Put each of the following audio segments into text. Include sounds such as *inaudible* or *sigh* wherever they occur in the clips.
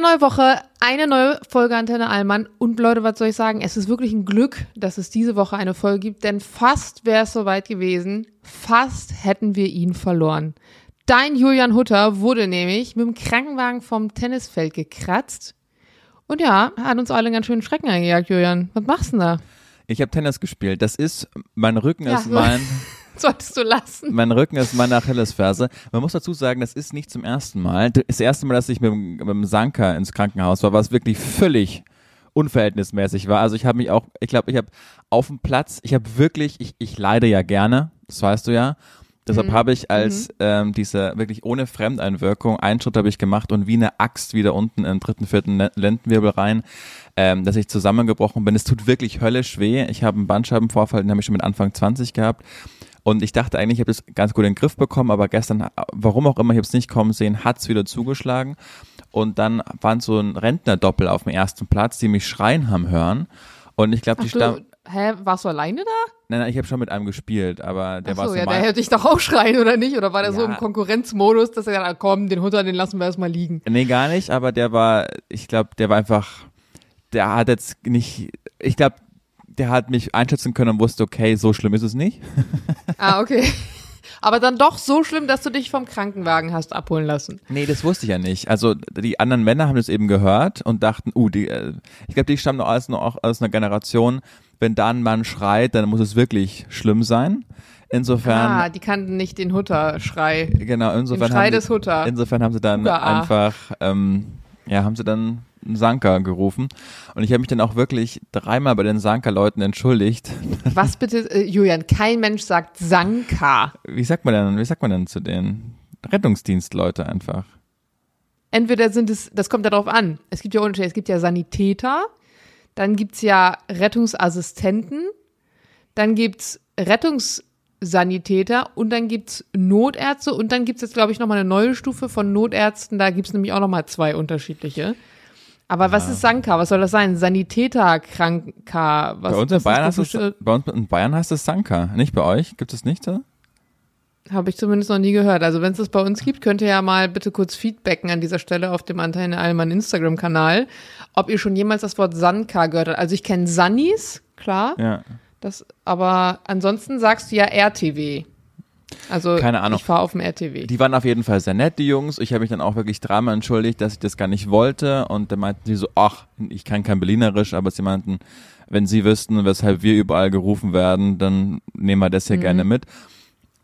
Eine neue Woche, eine neue Folge Antenne Allmann. Und Leute, was soll ich sagen? Es ist wirklich ein Glück, dass es diese Woche eine Folge gibt, denn fast wäre es soweit gewesen. Fast hätten wir ihn verloren. Dein Julian Hutter wurde nämlich mit dem Krankenwagen vom Tennisfeld gekratzt. Und ja, hat uns alle einen ganz schönen Schrecken eingejagt, Julian. Was machst du denn da? Ich habe Tennis gespielt. Das ist, mein Rücken ja, ist mein. *laughs* *laughs* Solltest du lassen. Mein Rücken ist meine Achillesferse. Man muss dazu sagen, das ist nicht zum ersten Mal. Das erste Mal, dass ich mit, mit dem Sanka ins Krankenhaus war, war es wirklich völlig unverhältnismäßig war. Also ich habe mich auch, ich glaube, ich habe auf dem Platz, ich habe wirklich, ich, ich leide ja gerne, das weißt du ja. Deshalb mhm. habe ich als mhm. ähm, diese wirklich ohne Fremdeinwirkung einen Schritt habe ich gemacht und wie eine Axt wieder unten im dritten, vierten Lendenwirbel rein, ähm, dass ich zusammengebrochen bin. Es tut wirklich höllisch weh. Ich habe einen Bandscheibenvorfall, den habe ich schon mit Anfang 20 gehabt. Und ich dachte eigentlich, ich habe das ganz gut in den Griff bekommen, aber gestern, warum auch immer, ich habe es nicht kommen sehen, hat es wieder zugeschlagen. Und dann waren so ein Rentnerdoppel auf dem ersten Platz, die mich schreien haben hören. Und ich glaube, die stand. Hä, warst du alleine da? Nein, nein, ich habe schon mit einem gespielt, aber der Ach so, war so ja, der hätte ich doch auch schreien, oder nicht? Oder war der ja. so im Konkurrenzmodus, dass er gesagt komm, den Hunter, den lassen wir erstmal liegen? Nee, gar nicht, aber der war, ich glaube, der war einfach, der hat jetzt nicht, ich glaube, der hat mich einschätzen können und wusste, okay, so schlimm ist es nicht. *laughs* Ah, okay. Aber dann doch so schlimm, dass du dich vom Krankenwagen hast abholen lassen. Nee, das wusste ich ja nicht. Also die anderen Männer haben das eben gehört und dachten, uh, die, äh, ich glaube, die stammen aus, noch aus einer Generation, wenn da ein Mann schreit, dann muss es wirklich schlimm sein. Insofern. Ah, die kannten nicht den Hutter-Schrei. Genau, insofern. Den Schrei haben des Hutter. Insofern haben sie dann Uga einfach, ähm, ja, haben sie dann Sanka gerufen. Und ich habe mich dann auch wirklich dreimal bei den Sanka-Leuten entschuldigt. *laughs* Was bitte, äh, Julian? Kein Mensch sagt Sanka. Wie sagt man denn, wie sagt man denn zu den Rettungsdienstleute einfach? Entweder sind es, das kommt darauf an. Es gibt ja Unterschiede. Es gibt ja Sanitäter, dann gibt's ja Rettungsassistenten, dann gibt's Rettungssanitäter und dann gibt's Notärzte und dann gibt's jetzt, glaube ich, nochmal eine neue Stufe von Notärzten. Da gibt's nämlich auch nochmal zwei unterschiedliche. Aber ja. was ist Sanka? Was soll das sein? Sanitäter, Kranka? Was, bei uns in Bayern, heißt es, bei uns in Bayern heißt es Sanka. Nicht bei euch? Gibt es nicht so? Habe ich zumindest noch nie gehört. Also wenn es das bei uns gibt, könnt ihr ja mal bitte kurz feedbacken an dieser Stelle auf dem Antenne Allmann Instagram-Kanal, ob ihr schon jemals das Wort Sanka gehört habt. Also ich kenne Sannis, klar. Ja. Das, aber ansonsten sagst du ja RTW. Also Keine Ahnung. ich fahre auf dem RTW. Die waren auf jeden Fall sehr nett, die Jungs. Ich habe mich dann auch wirklich dreimal entschuldigt, dass ich das gar nicht wollte. Und dann meinten sie so, ach, ich kann kein Berlinerisch, aber sie meinten, wenn sie wüssten, weshalb wir überall gerufen werden, dann nehmen wir das hier mhm. gerne mit.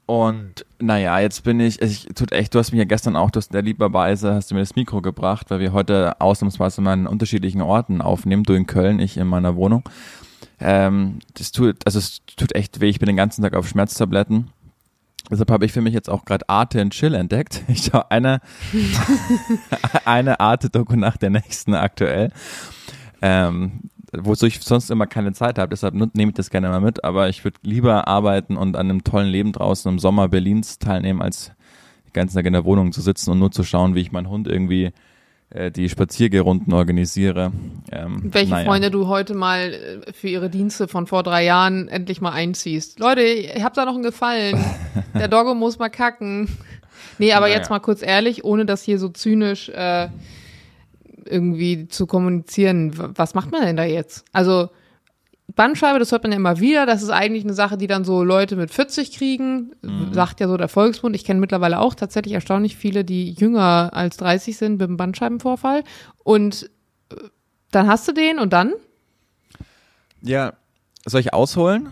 Und naja, jetzt bin ich, ich tut echt, du hast mich ja gestern auch, du hast der lieberweise, hast du mir das Mikro gebracht, weil wir heute ausnahmsweise mal an unterschiedlichen Orten aufnehmen, du in Köln, ich in meiner Wohnung. Ähm, das tut, also es tut echt weh, ich bin den ganzen Tag auf Schmerztabletten Deshalb habe ich für mich jetzt auch gerade Arte and Chill entdeckt. *laughs* Ich schaue eine, *laughs* eine Arte-Doku nach der nächsten aktuell. Ähm, wozu ich sonst immer keine Zeit habe, deshalb nehme ich das gerne mal mit, aber ich würde lieber arbeiten und an einem tollen Leben draußen im Sommer Berlins teilnehmen, als die ganze Tag in der Wohnung zu sitzen und nur zu schauen, wie ich meinen Hund irgendwie die Spaziergerunden organisiere. Ähm, Welche naja. Freunde du heute mal äh, für ihre Dienste von vor drei Jahren endlich mal einziehst. Leute, ich hab da noch einen Gefallen. *laughs* Der Doggo muss mal kacken. Nee, aber naja. jetzt mal kurz ehrlich, ohne das hier so zynisch äh, irgendwie zu kommunizieren. Was macht man denn da jetzt? Also Bandscheibe, das hört man ja immer wieder. Das ist eigentlich eine Sache, die dann so Leute mit 40 kriegen, mhm. sagt ja so der Volksmund. Ich kenne mittlerweile auch tatsächlich erstaunlich viele, die jünger als 30 sind mit einem Bandscheibenvorfall. Und äh, dann hast du den und dann? Ja, soll ich ausholen?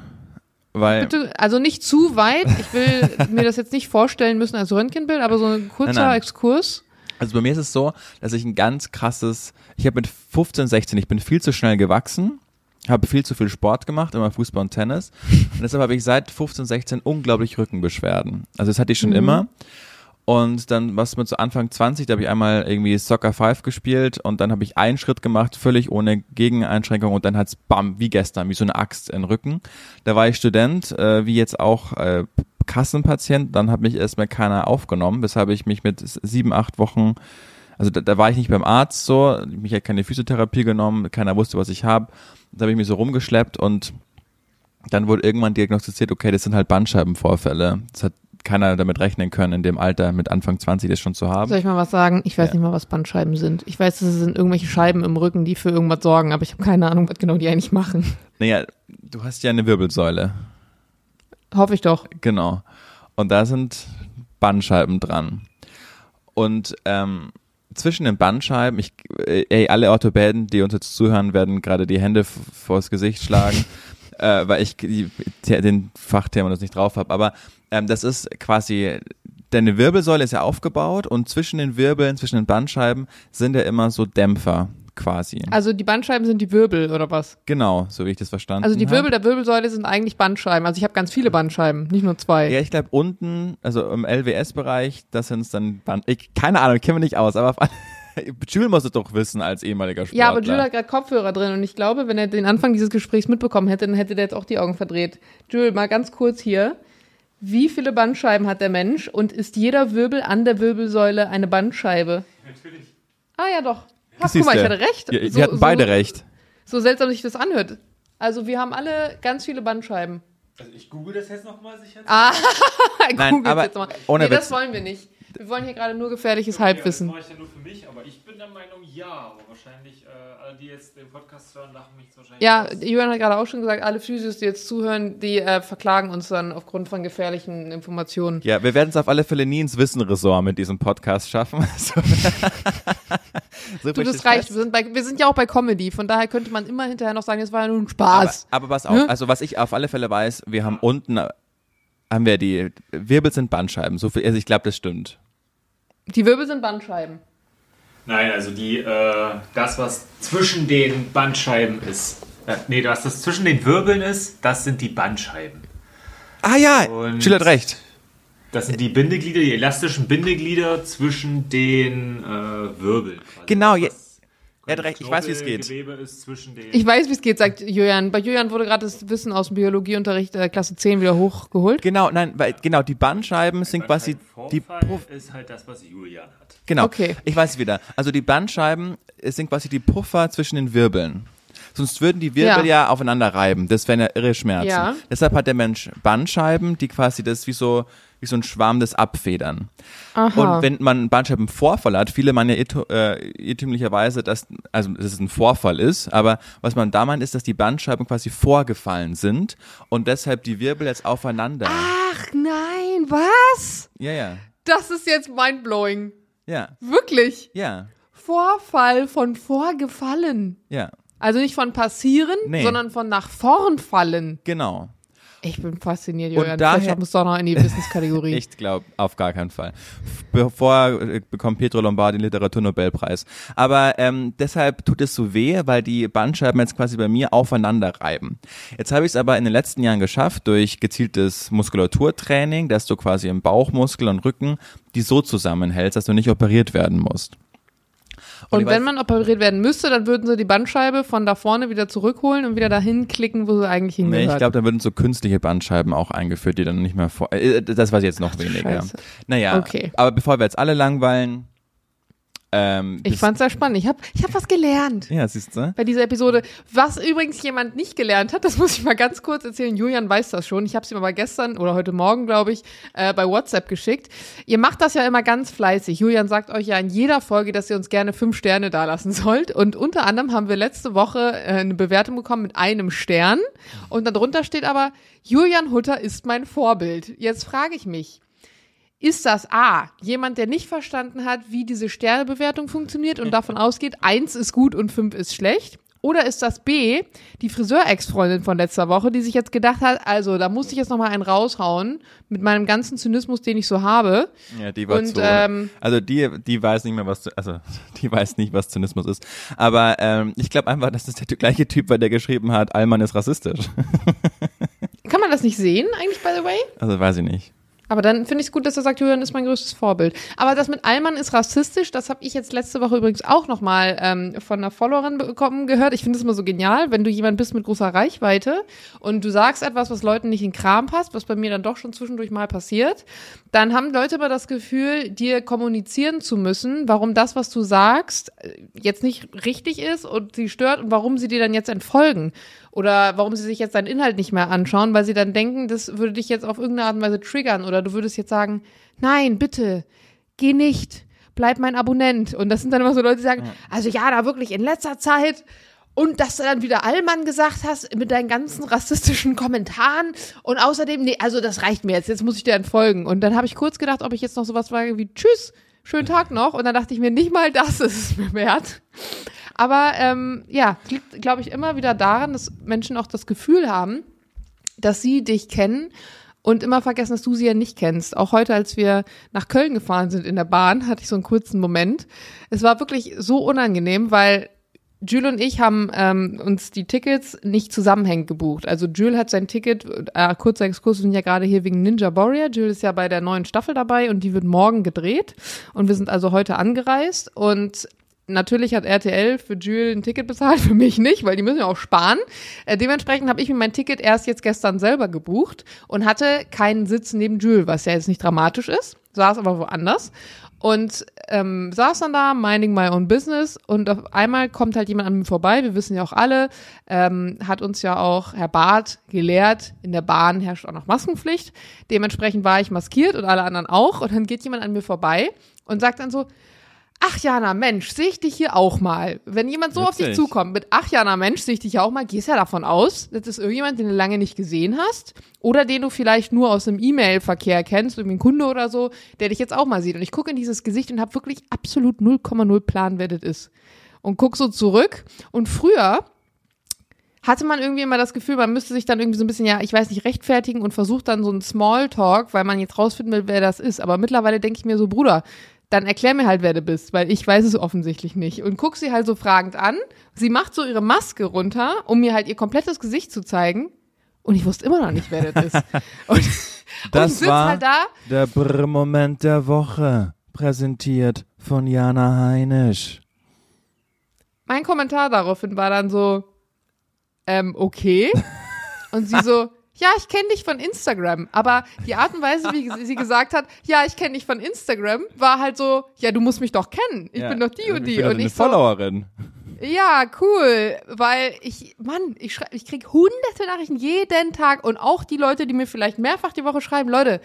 Weil Bitte, also nicht zu weit. Ich will *laughs* mir das jetzt nicht vorstellen müssen als Röntgenbild, aber so ein kurzer nein, nein. Exkurs. Also bei mir ist es so, dass ich ein ganz krasses, ich habe mit 15, 16, ich bin viel zu schnell gewachsen habe viel zu viel Sport gemacht, immer Fußball und Tennis. *laughs* Und deshalb habe ich seit 15, 16 unglaublich Rückenbeschwerden. Also das hatte ich schon mhm. immer. Und dann was mit so Anfang 20, da habe ich einmal irgendwie Soccer 5 gespielt und dann habe ich einen Schritt gemacht, völlig ohne Gegeneinschränkung und dann hat's bam, wie gestern, wie so eine Axt in den Rücken. Da war ich Student, äh, wie jetzt auch äh, Kassenpatient, dann hat mich erstmal keiner aufgenommen, weshalb ich mich mit sieben, acht Wochen, also da, da war ich nicht beim Arzt so, mich hat keine Physiotherapie genommen, keiner wusste, was ich habe da habe ich mich so rumgeschleppt und dann wurde irgendwann diagnostiziert, okay, das sind halt Bandscheibenvorfälle. Das hat keiner damit rechnen können, in dem Alter mit Anfang 20 das schon zu haben. Soll ich mal was sagen? Ich weiß ja. nicht mal, was Bandscheiben sind. Ich weiß, das sind irgendwelche Scheiben im Rücken, die für irgendwas sorgen, aber ich habe keine Ahnung, was genau die eigentlich machen. Naja, du hast ja eine Wirbelsäule. Hoffe ich doch. Genau. Und da sind Bandscheiben dran. Und ähm, zwischen den Bandscheiben, ich, äh, ey, alle Orthopäden, die uns jetzt zuhören, werden gerade die Hände vors Gesicht schlagen, *laughs* äh, weil ich die, den Fachterminus nicht drauf habe. Aber ähm, das ist quasi, deine Wirbelsäule ist ja aufgebaut und zwischen den Wirbeln, zwischen den Bandscheiben sind ja immer so Dämpfer quasi. Also die Bandscheiben sind die Wirbel oder was? Genau, so wie ich das verstanden habe. Also die Wirbel hab. der Wirbelsäule sind eigentlich Bandscheiben. Also ich habe ganz viele Bandscheiben, nicht nur zwei. Ja, ich glaube unten, also im LWS-Bereich, das sind es dann Band. Ich, keine Ahnung, kennen wir nicht aus, aber Jules *laughs* muss es doch wissen als ehemaliger Sportler. Ja, aber Jules hat gerade Kopfhörer drin und ich glaube, wenn er den Anfang dieses Gesprächs mitbekommen hätte, dann hätte der jetzt auch die Augen verdreht. Jules, mal ganz kurz hier. Wie viele Bandscheiben hat der Mensch und ist jeder Wirbel an der Wirbelsäule eine Bandscheibe? Natürlich. Ah ja, doch. Ach, guck mal, ich hatte recht. Ja, so, hatten beide so, recht. So seltsam sich das anhört. Also wir haben alle ganz viele Bandscheiben. Also ich google das jetzt nochmal sicher. Ah, *laughs* Nein, aber jetzt mal. Ohne nee, das wollen wir nicht. Wir wollen hier gerade nur gefährliches okay, Halbwissen. Das mache ich ja nur für mich, aber ich bin der Meinung, ja. Aber wahrscheinlich, äh, alle, die jetzt den Podcast hören, lachen mich wahrscheinlich. Ja. Julian hat gerade auch schon gesagt, alle Physios, die jetzt zuhören, die äh, verklagen uns dann aufgrund von gefährlichen Informationen. Ja, wir werden es auf alle Fälle nie ins Wissen-Ressort mit diesem Podcast schaffen. *laughs* so du, das reicht. Wir sind, bei, wir sind ja auch bei Comedy, von daher könnte man immer hinterher noch sagen, es war ja nur ein Spaß. Aber, aber was auch, hm? also was ich auf alle Fälle weiß, wir haben unten haben wir die Wirbel sind Bandscheiben. So viel, also ich glaube, das stimmt. Die Wirbel sind Bandscheiben. Nein, also die, äh, das, was zwischen den Bandscheiben ist. Äh, nee, was das zwischen den Wirbeln ist, das sind die Bandscheiben. Ah ja, Und Schill hat recht. Das sind die Bindeglieder, die elastischen Bindeglieder zwischen den äh, Wirbeln. Quasi. Genau, ja. Er hat recht, ich weiß, wie es geht. Ich weiß, wie es geht, sagt Julian. Bei Julian wurde gerade das Wissen aus dem Biologieunterricht äh, Klasse 10 wieder hochgeholt. Genau, nein, weil genau, die Bandscheiben sind quasi die Puff ist halt das, was Julian hat. Genau. Okay. Ich weiß wieder. Also die Bandscheiben sind quasi die Puffer zwischen den Wirbeln. Sonst würden die Wirbel ja, ja aufeinander reiben. Das wären ja irre Schmerzen. Ja. Deshalb hat der Mensch Bandscheiben, die quasi das wie so wie so ein Schwarm des Abfedern. Aha. Und wenn man einen Bandscheibenvorfall hat, viele meinen ja äh, irrtümlicherweise, dass, also, dass es ein Vorfall ist, aber was man da meint, ist, dass die Bandscheiben quasi vorgefallen sind und deshalb die Wirbel jetzt aufeinander. Ach nein, was? Ja, ja. Das ist jetzt mindblowing. Ja. Wirklich? Ja. Vorfall von vorgefallen. Ja. Also nicht von passieren, nee. sondern von nach vorn fallen. Genau. Ich bin fasziniert, Julian. Und daher, Vielleicht muss doch noch in die Wissenskategorie. *laughs* ich glaube, auf gar keinen Fall. Bevor äh, bekommt Pietro Lombardi den Literaturnobelpreis. Aber ähm, deshalb tut es so weh, weil die Bandscheiben jetzt quasi bei mir aufeinander reiben. Jetzt habe ich es aber in den letzten Jahren geschafft, durch gezieltes Muskulaturtraining, dass du quasi im Bauchmuskel und Rücken die so zusammenhältst, dass du nicht operiert werden musst. Und, wenn man operiert werden müsste, dann würden sie die Bandscheibe von da vorne wieder zurückholen und wieder dahin klicken, wo sie eigentlich hingehört. Nee, ich glaube, da würden so künstliche Bandscheiben auch eingeführt, die dann nicht mehr vor. Äh, das weiß ich jetzt noch weniger. Scheiße. Naja, okay. aber bevor wir jetzt alle langweilen, ähm, ich fand's sehr spannend. Ich habe ich hab was gelernt. Ja, siehst du? Bei dieser Episode. Was übrigens jemand nicht gelernt hat, das *laughs* muss ich mal ganz kurz erzählen. Julian weiß das schon. Ich habe es ihm aber gestern oder heute Morgen, glaube ich, äh, bei WhatsApp geschickt. Ihr macht das ja immer ganz fleißig. Julian sagt euch ja in jeder Folge, dass ihr uns gerne fünf Sterne dalassen sollt. Und unter anderem haben wir letzte Woche äh, eine Bewertung bekommen mit einem Stern. Und darunter steht aber, Julian Hutter ist mein Vorbild. Jetzt frage ich mich, ist das A, jemand, der nicht verstanden hat, wie diese Sternebewertung funktioniert und davon ausgeht, eins ist gut und fünf ist schlecht? Oder ist das B, die Friseur-Ex-Freundin von letzter Woche, die sich jetzt gedacht hat, also da muss ich jetzt nochmal einen raushauen mit meinem ganzen Zynismus, den ich so habe. Ja, die war und, zu, ähm, Also die, die weiß nicht mehr, was, also *laughs* die weiß nicht, was Zynismus ist. Aber ähm, ich glaube einfach, dass das der gleiche Typ war, der geschrieben hat, Allmann ist rassistisch. *laughs* Kann man das nicht sehen, eigentlich, by the way? Also weiß ich nicht. Aber dann finde ich es gut, dass er sagt, Julian ist mein größtes Vorbild. Aber das mit Allmann ist rassistisch, das habe ich jetzt letzte Woche übrigens auch nochmal ähm, von einer Followerin bekommen gehört. Ich finde es immer so genial, wenn du jemand bist mit großer Reichweite und du sagst etwas, was Leuten nicht in Kram passt, was bei mir dann doch schon zwischendurch mal passiert, dann haben Leute immer das Gefühl, dir kommunizieren zu müssen, warum das, was du sagst, äh, jetzt nicht richtig ist und sie stört und warum sie dir dann jetzt entfolgen. Oder warum sie sich jetzt deinen Inhalt nicht mehr anschauen, weil sie dann denken, das würde dich jetzt auf irgendeine Art und Weise triggern. Oder du würdest jetzt sagen, nein, bitte, geh nicht, bleib mein Abonnent. Und das sind dann immer so Leute, die sagen, also ja, da wirklich in letzter Zeit und dass du dann wieder Allmann gesagt hast mit deinen ganzen rassistischen Kommentaren und außerdem, nee, also das reicht mir jetzt, jetzt muss ich dir entfolgen. Und dann habe ich kurz gedacht, ob ich jetzt noch sowas frage wie Tschüss, schönen Tag noch. Und dann dachte ich mir, nicht mal das ist es mir wert. Aber ähm, ja, liegt, glaube ich, immer wieder daran, dass Menschen auch das Gefühl haben, dass sie dich kennen und immer vergessen, dass du sie ja nicht kennst. Auch heute, als wir nach Köln gefahren sind in der Bahn, hatte ich so einen kurzen Moment. Es war wirklich so unangenehm, weil Jules und ich haben ähm, uns die Tickets nicht zusammenhängend gebucht. Also Jules hat sein Ticket, äh, kurzer Exkurs, wir sind ja gerade hier wegen Ninja Warrior. Jules ist ja bei der neuen Staffel dabei und die wird morgen gedreht. Und wir sind also heute angereist und Natürlich hat RTL für Jules ein Ticket bezahlt, *laughs* für mich nicht, weil die müssen ja auch sparen. Äh, dementsprechend habe ich mir mein Ticket erst jetzt gestern selber gebucht und hatte keinen Sitz neben Jules, was ja jetzt nicht dramatisch ist, saß aber woanders und ähm, saß dann da, minding my own business und auf einmal kommt halt jemand an mir vorbei, wir wissen ja auch alle, ähm, hat uns ja auch Herr Barth gelehrt, in der Bahn herrscht auch noch Maskenpflicht, dementsprechend war ich maskiert und alle anderen auch und dann geht jemand an mir vorbei und sagt dann so, Ach Jana, Mensch, sehe ich dich hier auch mal. Wenn jemand so Witzig. auf dich zukommt mit Ach Jana, Mensch, sehe ich dich ja auch mal, gehst ja davon aus, das ist irgendjemand, den du lange nicht gesehen hast oder den du vielleicht nur aus dem E-Mail-Verkehr kennst, irgendwie ein Kunde oder so, der dich jetzt auch mal sieht. Und ich gucke in dieses Gesicht und habe wirklich absolut 0,0 Plan, wer das ist. Und guck so zurück. Und früher hatte man irgendwie immer das Gefühl, man müsste sich dann irgendwie so ein bisschen, ja, ich weiß nicht, rechtfertigen und versucht dann so einen Smalltalk, weil man jetzt rausfinden will, wer das ist. Aber mittlerweile denke ich mir so, Bruder, dann erklär mir halt, wer du bist, weil ich weiß es offensichtlich nicht. Und guck sie halt so fragend an. Sie macht so ihre Maske runter, um mir halt ihr komplettes Gesicht zu zeigen. Und ich wusste immer noch nicht, wer das ist. *laughs* Und, das und war halt da. der Brr-Moment der Woche, präsentiert von Jana Heinisch. Mein Kommentar daraufhin war dann so, ähm, okay. *laughs* Und sie so, ja, ich kenne dich von Instagram. Aber die Art und Weise, wie sie gesagt hat, ja, ich kenne dich von Instagram, war halt so, ja, du musst mich doch kennen. Ich ja, bin doch die und die. Ich bin und ich eine Followerin. ja, cool, weil ich, Mann, ich, schrei, ich krieg hunderte Nachrichten jeden Tag und auch die Leute, die mir vielleicht mehrfach die Woche schreiben, Leute,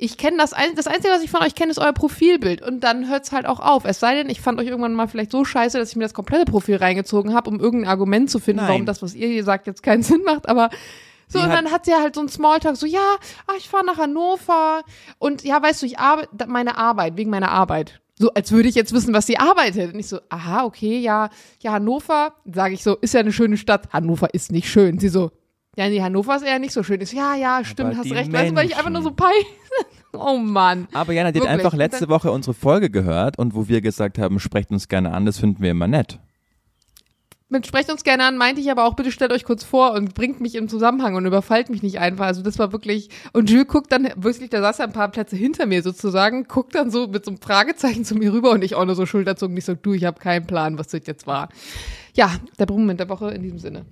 ich kenne das, ein, das Einzige, was ich von euch kenne, ist euer Profilbild. Und dann hört's halt auch auf. Es sei denn, ich fand euch irgendwann mal vielleicht so scheiße, dass ich mir das komplette Profil reingezogen habe, um irgendein Argument zu finden, Nein. warum das, was ihr hier sagt, jetzt keinen Sinn macht. Aber so, und dann hat sie halt so ein Smalltalk, so, ja, ach, ich fahre nach Hannover und ja, weißt du, ich arbeite, meine Arbeit, wegen meiner Arbeit. So, als würde ich jetzt wissen, was sie arbeitet. Und ich so, aha, okay, ja, ja, Hannover, sage ich so, ist ja eine schöne Stadt. Hannover ist nicht schön. Sie so, ja, nee, Hannover ist eher nicht so schön. Ich so, ja, ja, stimmt, Aber hast recht. Menschen. Weißt du, weil ich einfach nur so pei. *laughs* oh Mann. Aber Jana, die hat einfach letzte Woche unsere Folge gehört und wo wir gesagt haben, sprecht uns gerne an, das finden wir immer nett mit sprecht uns gerne an, meinte ich aber auch, bitte stellt euch kurz vor und bringt mich im Zusammenhang und überfallt mich nicht einfach. Also das war wirklich, und Jules guckt dann, wirklich, der saß ja ein paar Plätze hinter mir sozusagen, guckt dann so mit so einem Fragezeichen zu mir rüber und ich auch nur so Schulterzogen, nicht so, du, ich habe keinen Plan, was das jetzt war. Ja, der Brummmoment der Woche in diesem Sinne.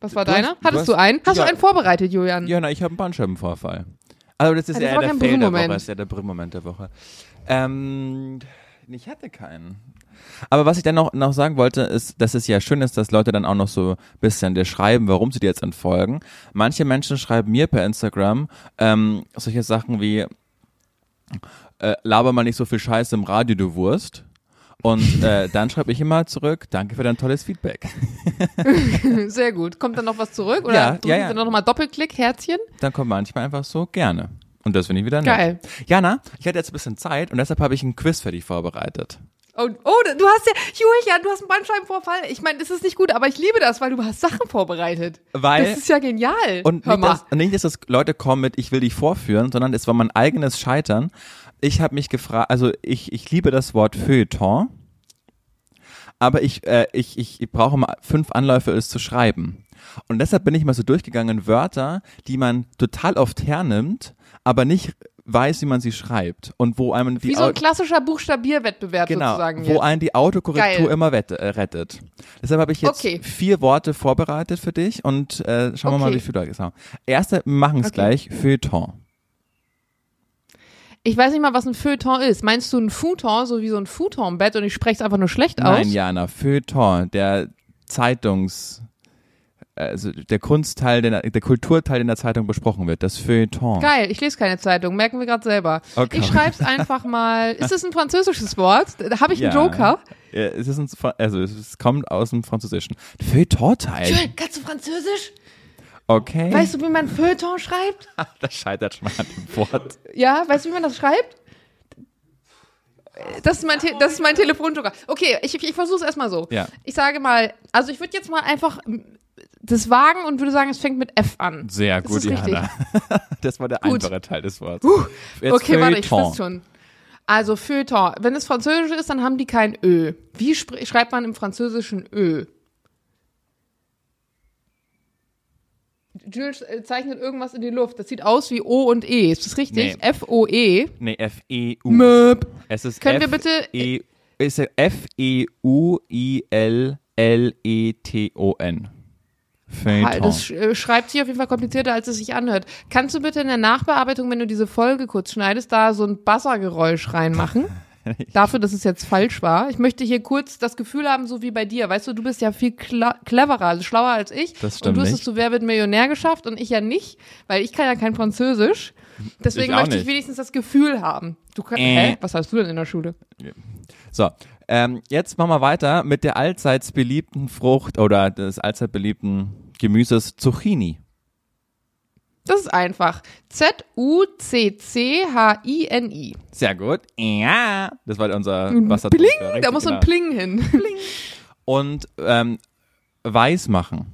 Was war du deiner? Hast, Hattest du, hast, einen? Hast ja, du einen vorbereitet, Julian? Ja, na, ich habe einen Bandscheibenvorfall. Also das ist also eher der Fail der Woche, ist ja der Brümmmoment der Woche. Ähm, ich hatte keinen. Aber was ich dann noch, noch sagen wollte, ist, dass es ja schön ist, dass Leute dann auch noch so ein bisschen dir schreiben, warum sie dir jetzt entfolgen. Manche Menschen schreiben mir per Instagram ähm, solche Sachen wie äh, laber mal nicht so viel Scheiße im Radio, du Wurst. Und äh, dann schreibe ich immer zurück, danke für dein tolles Feedback. *laughs* Sehr gut. Kommt dann noch was zurück? Oder ja, ja, ja. dann noch mal Doppelklick, Herzchen? Dann kommt manchmal einfach so, gerne. Und das finde ich wieder nett. Geil. Jana, ich hatte jetzt ein bisschen Zeit und deshalb habe ich ein Quiz für dich vorbereitet. Oh, oh, du hast ja, Julian, du hast einen Bandscheibenvorfall. Ich meine, das ist nicht gut, aber ich liebe das, weil du hast Sachen vorbereitet. Weil. Das ist ja genial. Und nicht, dass, nicht, dass das Leute kommen mit, ich will dich vorführen, sondern es war mein eigenes Scheitern. Ich habe mich gefragt, also ich, ich liebe das Wort Feuilleton, aber ich, äh, ich, ich, ich brauche mal fünf Anläufe, es zu schreiben. Und deshalb bin ich mal so durchgegangen, Wörter, die man total oft hernimmt, aber nicht weiß, wie man sie schreibt und wo einem die wie so ein klassischer Buchstabierwettbewerb genau, sozusagen wo einen die Autokorrektur Geil. immer wette, äh, rettet. Deshalb habe ich jetzt okay. vier Worte vorbereitet für dich und äh, schauen wir mal, wie viel du gesagt hast. Erste, machen es okay. gleich, Feuilleton. Ich weiß nicht mal, was ein Feuilleton ist. Meinst du ein Futon, so wie so ein Futonbett und ich spreche es einfach nur schlecht aus? Nein, Jana, Feuilleton, der Zeitungs also der Kunstteil, der, der Kulturteil in der Zeitung besprochen wird, das Feuilleton. Geil, ich lese keine Zeitung, merken wir gerade selber. Okay. Ich schreib's einfach mal. Ist es ein französisches Wort? Da habe ich ja. einen Joker. Ja, es ist ein, also es kommt aus dem Französischen. Feuilleton-Teil. Kannst du Französisch? Okay. Weißt du, wie man Feuilleton schreibt? *laughs* das scheitert schon mal an dem Wort. Ja, weißt du, wie man das schreibt? Das ist mein, Te das ist mein Telefonjoker. Okay, ich, ich versuche es erstmal so. Ja. Ich sage mal, also ich würde jetzt mal einfach das wagen und würde sagen, es fängt mit F an. Sehr gut, Johanna. *laughs* das war der gut. einfache Teil des Wortes. Uh, okay, warte, ich weiß schon. Also Feuilleton. Wenn es Französisch ist, dann haben die kein Ö. Wie schreibt man im Französischen Ö? Jules äh, zeichnet irgendwas in die Luft. Das sieht aus wie O und E. Ist das richtig? Nee. F-O-E. Nee, F-E-U. Möp. Es ist Können F wir bitte. E ist F-E-U-I-L-L-E-T-O-N. Feuilleton. Das äh, schreibt sich auf jeden Fall komplizierter, als es sich anhört. Kannst du bitte in der Nachbearbeitung, wenn du diese Folge kurz schneidest, da so ein Bassergeräusch reinmachen? *laughs* Dafür, dass es jetzt falsch war. Ich möchte hier kurz das Gefühl haben, so wie bei dir. Weißt du, du bist ja viel cleverer, also schlauer als ich. Das stimmt und du hast es zu Wer wird Millionär geschafft und ich ja nicht, weil ich kann ja kein Französisch. Deswegen ich möchte ich wenigstens das Gefühl haben. Du kannst, äh. hä? Was hast du denn in der Schule? So, ähm, jetzt machen wir weiter mit der allseits beliebten Frucht oder des allzeit beliebten Gemüses Zucchini. Das ist einfach. Z-U-C-C-H-I-N-I. Sehr gut. Ja. Das war unser Wasser. Pling, da muss so ein Pling hin. Pling. Und ähm, weiß machen.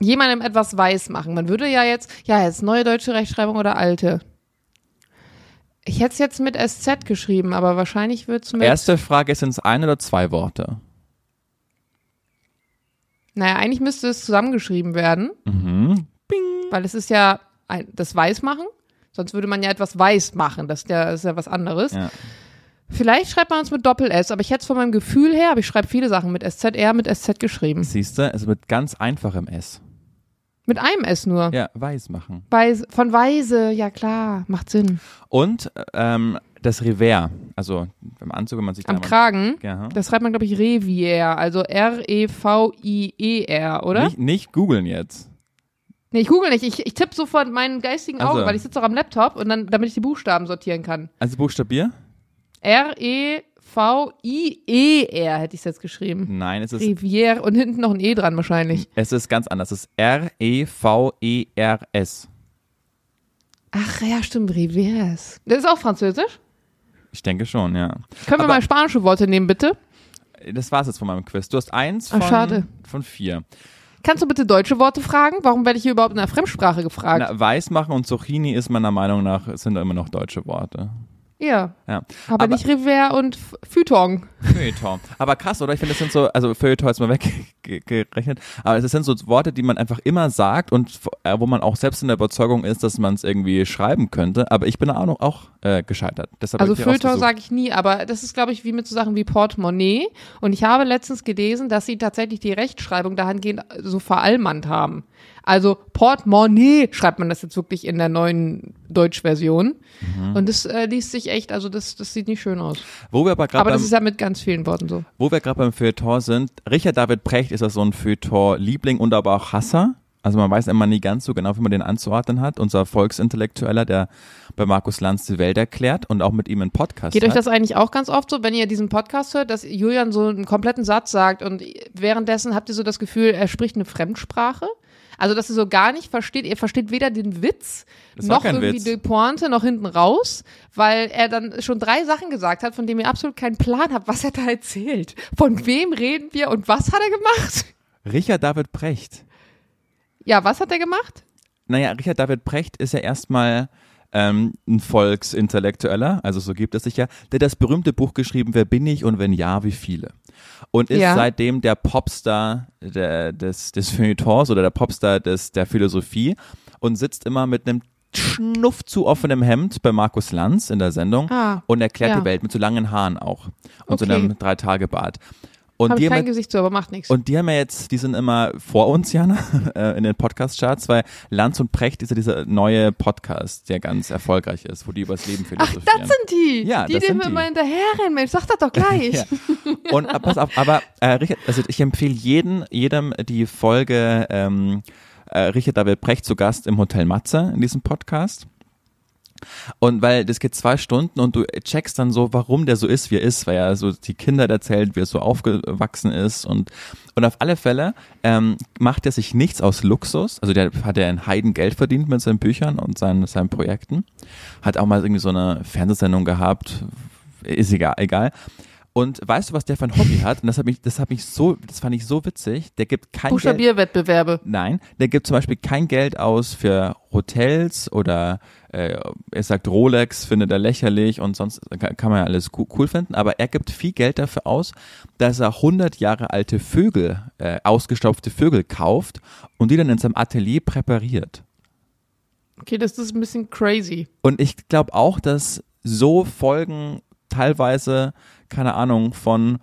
Jemandem etwas weiß machen. Man würde ja jetzt, ja, jetzt neue deutsche Rechtschreibung oder alte. Ich hätte es jetzt mit SZ geschrieben, aber wahrscheinlich wird es mit. Erste Frage, sind es ein oder zwei Worte? Naja, eigentlich müsste es zusammengeschrieben werden. Mhm. Bing. Weil es ist ja ein, das Weißmachen. Sonst würde man ja etwas weiß machen. Das ist ja, das ist ja was anderes. Ja. Vielleicht schreibt man uns mit Doppel-S, aber ich hätte es von meinem Gefühl her, aber ich schreibe viele Sachen mit SZR, mit SZ geschrieben. Siehst du, es wird ganz einfachem S. Mit einem S nur. Ja, weiß machen. Weiß, von Weise, ja klar, macht Sinn. Und ähm, das Revers, also beim Anzug, wenn man sich Am Kragen, ja. das schreibt man, glaube ich, Revier, also R-E-V-I-E-R, oder? Nicht, nicht googeln jetzt. Nee, ich google nicht. Ich, ich tippe sofort meinen geistigen Auge, also. weil ich sitze auch am Laptop und dann, damit ich die Buchstaben sortieren kann. Also Buchstabier? R-E-V-I-E-R hätte ich es jetzt geschrieben. Nein, es ist. Rivière und hinten noch ein E dran wahrscheinlich. Es ist ganz anders. Es ist R-E-V-E-R-S. Ach ja, stimmt, Rivières. Das ist auch französisch? Ich denke schon, ja. Können wir mal spanische Worte nehmen, bitte? Das war's jetzt von meinem Quiz. Du hast eins von, Ach, schade. von vier. Kannst du bitte deutsche Worte fragen? Warum werde ich hier überhaupt in einer Fremdsprache gefragt? Na, Weißmachen und Zucchini ist meiner Meinung nach sind immer noch deutsche Worte. Ja. ja. Aber, aber nicht Revers und Feuilleton. Feuilleton. Aber krass, oder? Ich finde, das sind so, also Feuilleton ist mal weggerechnet, aber es sind so Worte, die man einfach immer sagt und äh, wo man auch selbst in der Überzeugung ist, dass man es irgendwie schreiben könnte. Aber ich bin da auch, auch äh, gescheitert. Deshalb also Feuilleton sage ich nie, aber das ist, glaube ich, wie mit so Sachen wie Portemonnaie. Und ich habe letztens gelesen, dass sie tatsächlich die Rechtschreibung dahingehend so verallmannt haben. Also Portemonnaie schreibt man das jetzt wirklich in der neuen Deutschversion. Mhm. Und das äh, liest sich echt, also das, das sieht nicht schön aus. Wo wir aber aber das beim, ist ja mit ganz vielen Worten so. Wo wir gerade beim Feuilleton sind, Richard David Precht ist das so ein Feuilleton-Liebling und aber auch Hasser. Also man weiß immer nie ganz so genau, wie man den anzuordnen hat. Unser Volksintellektueller, der bei Markus Lanz die Welt erklärt und auch mit ihm einen Podcast Geht hat. euch das eigentlich auch ganz oft so, wenn ihr diesen Podcast hört, dass Julian so einen kompletten Satz sagt und währenddessen habt ihr so das Gefühl, er spricht eine Fremdsprache? Also, dass ihr so gar nicht versteht, ihr versteht weder den Witz, noch irgendwie Witz. die Pointe, noch hinten raus, weil er dann schon drei Sachen gesagt hat, von denen ihr absolut keinen Plan habt, was er da erzählt. Von wem reden wir und was hat er gemacht? Richard David Precht. Ja, was hat er gemacht? Naja, Richard David Precht ist ja erstmal ähm, ein Volksintellektueller, also so gibt es sich ja, der das berühmte Buch geschrieben, Wer bin ich und wenn ja, wie viele? Und ist Ja. seitdem der Popstar der, des, des Feuilletons oder der Popstar des, der Philosophie und sitzt immer mit einem Schnuff zu offenem Hemd bei Markus Lanz in der Sendung Ah, und erklärt ja. die Welt mit so langen Haaren auch und so Okay. einem Drei-Tage-Bart. Und Hab die ich haben kein Gesicht zu, aber macht nichts. und die haben ja jetzt, die sind immer vor uns, Jana, *laughs* äh, in den Podcast-Charts, weil Lanz und Precht ist ja dieser neue Podcast, der ganz erfolgreich ist, wo die übers Leben Ach, philosophieren. das sind die. Ja, die, das die sind die. immer hinterherrennen, Mensch. Sag das doch gleich. *laughs* Ja. Und äh, pass auf, aber äh, Richard, also ich empfehle jeden, jedem die Folge ähm, äh, Richard David Precht zu Gast im Hotel Matze in diesem Podcast. Und weil das geht zwei Stunden und du checkst dann so, warum der so ist, wie er ist, weil er so die Kinder erzählt, wie er so aufgewachsen ist und und auf alle Fälle ähm, macht er sich nichts aus Luxus. Also der hat ja ein Heidengeld verdient mit seinen Büchern und seinen, seinen Projekten. Hat auch mal irgendwie so eine Fernsehsendung gehabt. Ist egal, egal. Und weißt du, was der für ein Hobby hat? Und das hat mich, das hat mich so, das fand ich so witzig. Der gibt kein Geld. Buchstabierwettbewerbe. Nein, der gibt zum Beispiel kein Geld aus für Hotels oder äh, er sagt Rolex, findet er lächerlich und sonst kann, man ja alles cool, cool finden, aber er gibt viel Geld dafür aus, dass er 100 Jahre alte Vögel, äh, ausgestopfte Vögel kauft und die dann in seinem Atelier präpariert. Okay, das ist ein bisschen crazy. Und ich glaube auch, dass so Folgen teilweise, keine Ahnung, von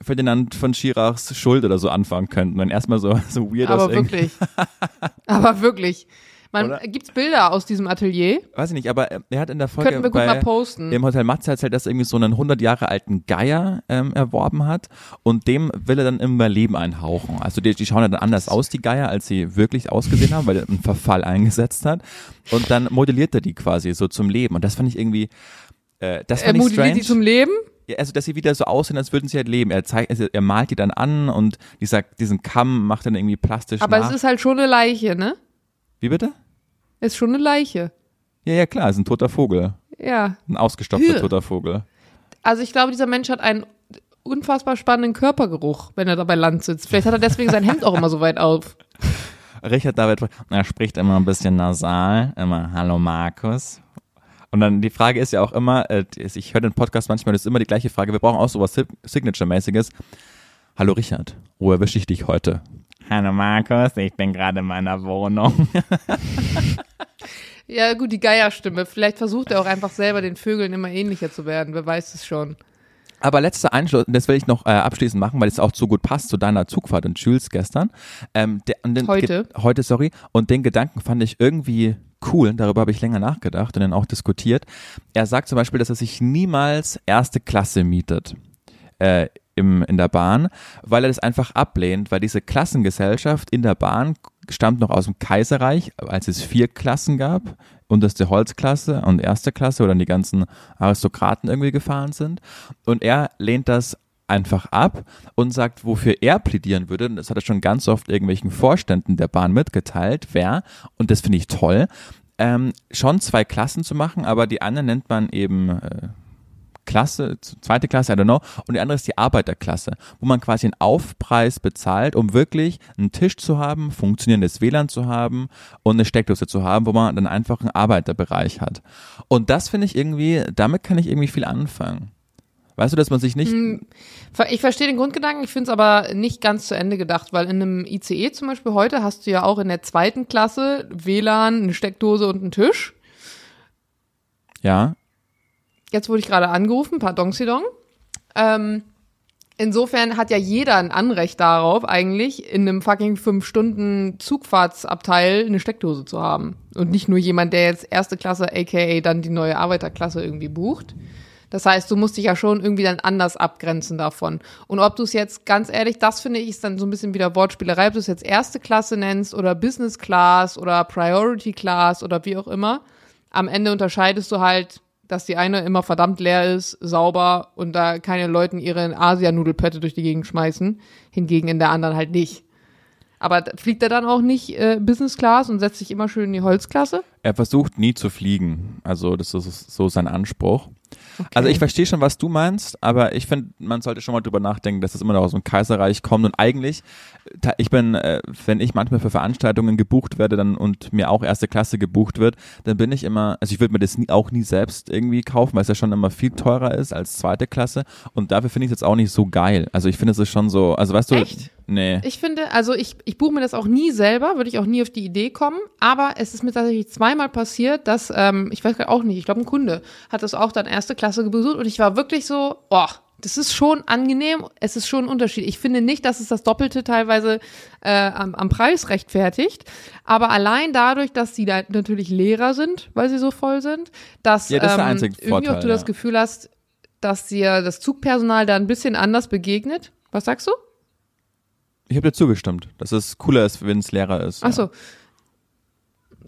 Ferdinand von Schirachs Schuld oder so anfangen könnten. Und erstmal so, so weird Aber wirklich. *laughs* Aber wirklich. Man, Oder? gibt's Bilder aus diesem Atelier? Weiß ich nicht, aber äh, er hat in der Folge Könnten wir gut bei, mal posten. im Hotel Matze erzählt, dass er irgendwie so einen 100 Jahre alten Geier ähm, erworben hat und dem will er dann immer Leben einhauchen. Also die, die schauen ja dann anders aus, die Geier, als sie wirklich ausgesehen haben, weil er einen Verfall eingesetzt hat und dann modelliert er die quasi so zum Leben und das fand ich irgendwie, äh, das Er strange. die zum Leben? Ja, also dass sie wieder so aussehen, als würden sie halt leben. Er zeigt, also er malt die dann an und dieser, diesen Kamm macht dann irgendwie plastisch Aber nach. es ist halt schon eine Leiche, ne? Wie bitte? Es ist schon eine Leiche. Ja, ja, klar, es ist ein toter Vogel. Ja. Ein ausgestopfter Hü. toter Vogel. Also ich glaube, dieser Mensch hat einen unfassbar spannenden Körpergeruch, wenn er da bei Land sitzt. Vielleicht hat er deswegen sein Hemd auch immer so weit auf. *laughs* Richard David, er spricht immer ein bisschen nasal, immer Hallo Markus. Und dann die Frage ist ja auch immer, äh, ich höre den Podcast manchmal, das ist immer die gleiche Frage, wir brauchen auch sowas Sig- Signature-mäßiges. Hallo Richard, wo erwische ich dich heute? Hallo Markus, ich bin gerade in meiner Wohnung. *laughs* Ja, gut, die Geierstimme. Vielleicht versucht er auch einfach selber den Vögeln immer ähnlicher zu werden. Wer weiß es schon. Aber letzter Einschluss, das will ich noch äh, abschließend machen, weil es auch so gut passt zu deiner Zugfahrt in Jules gestern. Ähm, der, und den, Heute. Ge- heute, sorry. Und den Gedanken fand ich irgendwie cool. Darüber habe ich länger nachgedacht und dann auch diskutiert. Er sagt zum Beispiel, dass er sich niemals erste Klasse mietet. Äh, im, in der Bahn, weil er das einfach ablehnt, weil diese Klassengesellschaft in der Bahn stammt noch aus dem Kaiserreich, als es vier Klassen gab, unterste Holzklasse und erste Klasse, wo dann die ganzen Aristokraten irgendwie gefahren sind. Und er lehnt das einfach ab und sagt, wofür er plädieren würde, und das hat er schon ganz oft irgendwelchen Vorständen der Bahn mitgeteilt, wer, und das finde ich toll, ähm, schon zwei Klassen zu machen, aber die eine nennt man eben äh, Klasse, zweite Klasse, I don't know, und die andere ist die Arbeiterklasse, wo man quasi einen Aufpreis bezahlt, um wirklich einen Tisch zu haben, funktionierendes WLAN zu haben und eine Steckdose zu haben, wo man dann einfach einen Arbeiterbereich hat. Und das finde ich irgendwie, damit kann ich irgendwie viel anfangen. Weißt du, dass man sich nicht, Ver- Ich verstehe den Grundgedanken, ich finde es aber nicht ganz zu Ende gedacht, weil in einem ICE zum Beispiel heute hast du ja auch in der zweiten Klasse WLAN, eine Steckdose und einen Tisch. ja, Jetzt wurde ich gerade angerufen, pardon, Sidong. Ähm, insofern hat ja jeder ein Anrecht darauf, eigentlich in einem fucking fünf Stunden Zugfahrtsabteil eine Steckdose zu haben. Und nicht nur jemand, der jetzt erste Klasse, aka dann die neue Arbeiterklasse irgendwie bucht. Das heißt, du musst dich ja schon irgendwie dann anders abgrenzen davon. Und ob du es jetzt, ganz ehrlich, das finde ich ist dann so ein bisschen wieder Wortspielerei, ob du es jetzt erste Klasse nennst oder Business Class oder Priority Class oder wie auch immer. Am Ende unterscheidest du halt, dass die eine immer verdammt leer ist, sauber und da keine Leuten ihre Asianudelpötte durch die Gegend schmeißen. Hingegen in der anderen halt nicht. Aber fliegt er dann auch nicht äh, Business Class und setzt sich immer schön in die Holzklasse? er versucht nie zu fliegen. Also das ist so sein Anspruch. Also ich verstehe schon, was du meinst, aber ich finde, man sollte schon mal drüber nachdenken, dass das immer noch aus dem Kaiserreich kommt und eigentlich, ich bin, äh, wenn ich manchmal für Veranstaltungen gebucht werde dann und mir auch erste Klasse gebucht wird, dann bin ich immer, also ich würde mir das nie, auch nie selbst irgendwie kaufen, weil es ja schon immer viel teurer ist als zweite Klasse und dafür finde ich es jetzt auch nicht so geil. Also ich finde es ist schon so, also weißt du, Echt? Nee. Ich finde, also ich, ich buche mir das auch nie selber, würde ich auch nie auf die Idee kommen, aber es ist mir tatsächlich zweimal passiert, dass, ähm, ich weiß gar auch nicht, ich glaube ein Kunde hat das auch dann erste Klasse besucht und ich war wirklich so, oh, Das ist schon angenehm, es ist schon ein Unterschied. Ich finde nicht, dass es das Doppelte teilweise äh, am, am Preis rechtfertigt, aber allein dadurch, dass sie da natürlich leerer sind, weil sie so voll sind, dass Ja, das ist der ähm, irgendwie Vorteil, auch du das ja. Gefühl hast, dass dir das Zugpersonal da ein bisschen anders begegnet. Was sagst du? Ich habe dir zugestimmt, dass es cooler ist, wenn es leerer ist. Ach so.